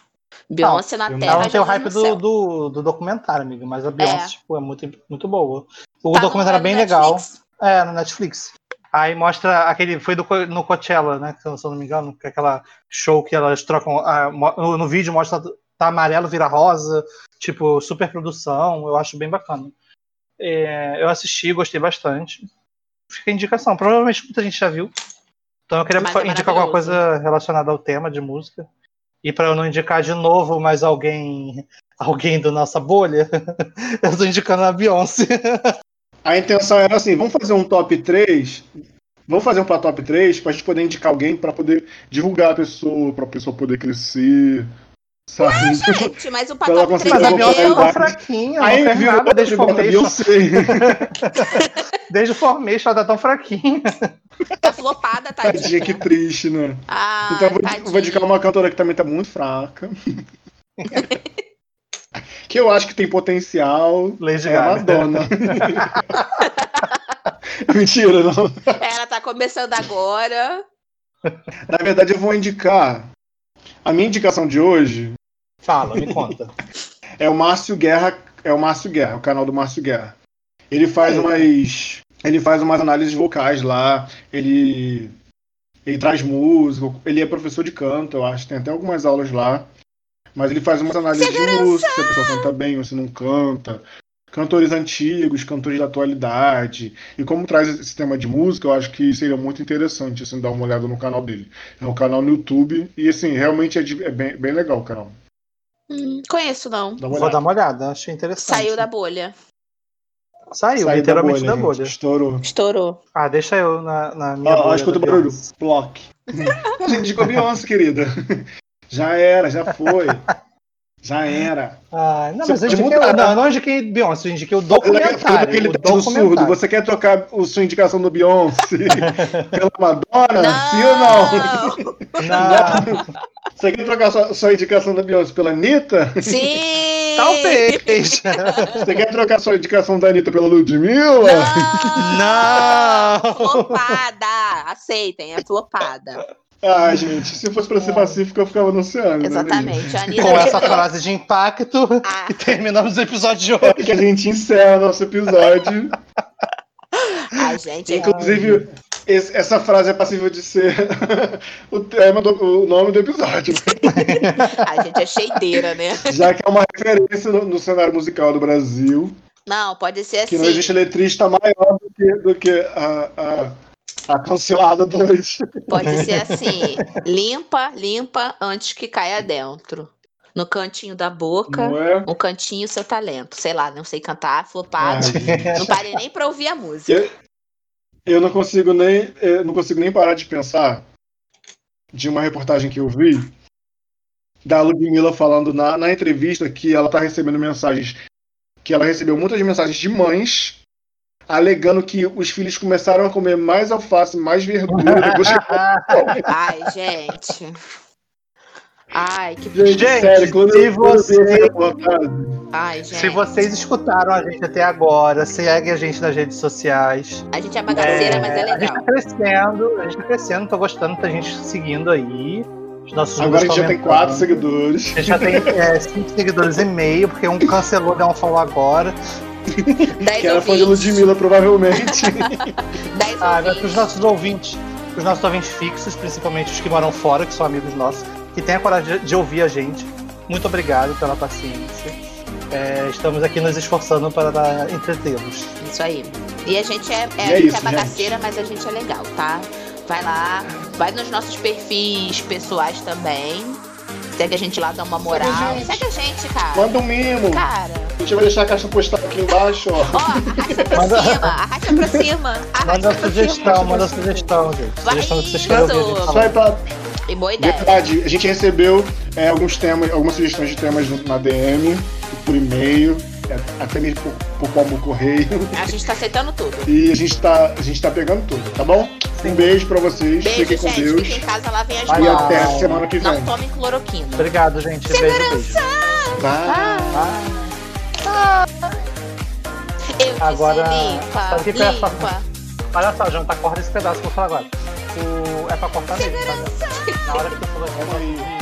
Beyoncé na eu não- Terra. Ela não tem o hype do, do, do documentário, amigo, mas a Beyoncé, É. tipo, é muito, muito boa. O Tá documentário é bem Netflix. legal. É, no Netflix. Aí mostra aquele. Foi do, no Coachella, né? Se eu não me engano, que é aquela show que elas trocam. ah, no, no vídeo mostra tá amarelo, vira rosa, tipo, super produção. Eu acho bem bacana. É, eu assisti, gostei bastante. Fica a indicação. Provavelmente muita gente já viu. Então eu queria Mas é indicar alguma coisa relacionada ao tema de música. E para eu não indicar de novo mais alguém alguém da nossa bolha, eu tô indicando a Beyoncé. A intenção era assim: vamos fazer um top 3. Vamos fazer um pra top 3 pra gente poder indicar alguém pra poder divulgar a pessoa, pra pessoa poder crescer. Sabe? Gente, mas o 3 Mas a Beyoncé é tá fraquinha, não Aí fez virou nada desde o Formation. Desde o Formation ela tá tão fraquinha. Tá flopada, Tadinha, tadinha. que triste, né? Ah, Então eu vou, tadinha. vou indicar uma cantora que também tá muito fraca. que eu acho que tem potencial. Lady É. Madonna. Mentira, não. Ela tá começando agora. Na verdade, eu vou indicar. A minha indicação de hoje Fala, me conta. é o Márcio Guerra. É o Márcio Guerra, o canal do Márcio Guerra. Ele faz É. umas. Ele faz umas análises vocais lá. Ele. Ele traz música. Ele é professor de canto, eu acho. Tem até algumas aulas lá. Mas ele faz umas análises de música, se a pessoa canta bem ou se não canta. Cantores antigos, cantores da atualidade. E como traz esse tema de música, eu acho que seria muito interessante assim, dar uma olhada no canal dele. É um canal no YouTube. E assim, realmente é, de- é bem, bem legal o canal. Hum, conheço, não. Dá Vou dar uma olhada, achei interessante. Saiu da bolha. Saiu, Saiu literalmente da gente. bolha. Estourou. Estourou. Ah, deixa eu na, na minha Ó, bolha. escuta o da barulho. Block. A gente indicou Beyoncé, querida. Já era, já foi. Já era. Ah, não, Você mas eu indiquei, mudar. não, eu não indiquei Beyoncé, eu indiquei o documentário. aquele O teste do surdo. documentário. Você quer trocar o sua indicação do Beyoncé pela Madonna? Sim ou não? Não, Você quer trocar sua, sua indicação da Beyoncé pela Anitta? Sim! Talvez. Você quer trocar sua indicação da Anitta pela Ludmilla? Não! Não! Flopada! Aceitem, é flopada. Ah, gente, se fosse pra ser pacífico, eu ficava anunciando. né, Exatamente. A Anitta Com essa terminou. frase de impacto, Ah. e terminamos o episódio de hoje. Que a gente encerra nosso episódio. Ai, gente, é- Inclusive, esse- essa frase é passível de ser o tema do o nome do episódio. a gente é cheideira, né? Já que é uma referência no, no cenário musical do Brasil, Não, pode ser que assim. não existe letrista maior do que, do que a, a, a cancelada 2. Pode ser assim. Limpa, limpa antes que caia dentro. No cantinho da boca, é? um cantinho seu talento. Sei lá, não sei cantar, flopado. Ai, Não parei nem pra ouvir a música. Eu, eu não consigo nem eu não consigo nem parar de pensar de uma reportagem que eu vi da Ludmilla falando na, na entrevista que ela tá recebendo mensagens que ela recebeu muitas mensagens de mães alegando que os filhos começaram a comer mais alface, mais verdura depois que Ai, gente. Ai, que. Gente, Gente, sério, quando se eu, quando eu vi essa você- reportagem, Ai, gente. Se vocês escutaram a gente até agora, segue a gente nas redes sociais. A gente é bagaceira, mas é A gente legal. tá crescendo, a gente tá crescendo, tô gostando, tá gente seguindo aí. Os nossos agora a gente já tem quatro seguidores. A gente já tem é, cinco seguidores e meio, porque um cancelou, deu um follow agora. Dez Que era fã de ouvintes. Ludmilla, provavelmente. Dez Ah, agora ouvintes. pros nossos ouvintes, pros nossos ouvintes fixos, principalmente os que moram fora, que são amigos nossos, que tenham a coragem de, ouvir a gente. Muito obrigado pela paciência. É, estamos aqui nos esforçando para entretê-los. Isso aí. E a gente é, é, E a é gente isso, é bagaceira, mas a gente é legal, tá? Vai lá, vai nos nossos perfis pessoais também. Segue a gente lá, dá uma moral. a gente. Segue a gente, cara. Manda um mimo. Cara, A gente vai deixar a caixa postal aqui embaixo, ó. ó, arrasta pra Manda- cima, arrasta pra cima. Arrasta Manda pra sugestão, cima. manda sugestão, gente. Vai Sugestão do que vocês querem ouvir isso. E boa ideia. Verdade, a gente recebeu é, alguns temas, algumas sugestões de temas na DM, por e-mail, até mesmo por, por pombo correio. A gente tá aceitando tudo. E a gente tá, a gente tá pegando tudo, tá bom? Um beijo pra vocês, Beijo, fiquem com gente. Deus. Fiquem em casa, lavem as Vai E mãos. até semana que vem. Não tomem cloroquina. Obrigado, gente. Beijo, beijo. Vai. Eu disse Agora, limpa, eu ia falar? limpa. Olha só, João, tá corta esse pedaço que eu vou falar agora. O... É pra cortar mesmo, tá? Na hora que eu falou.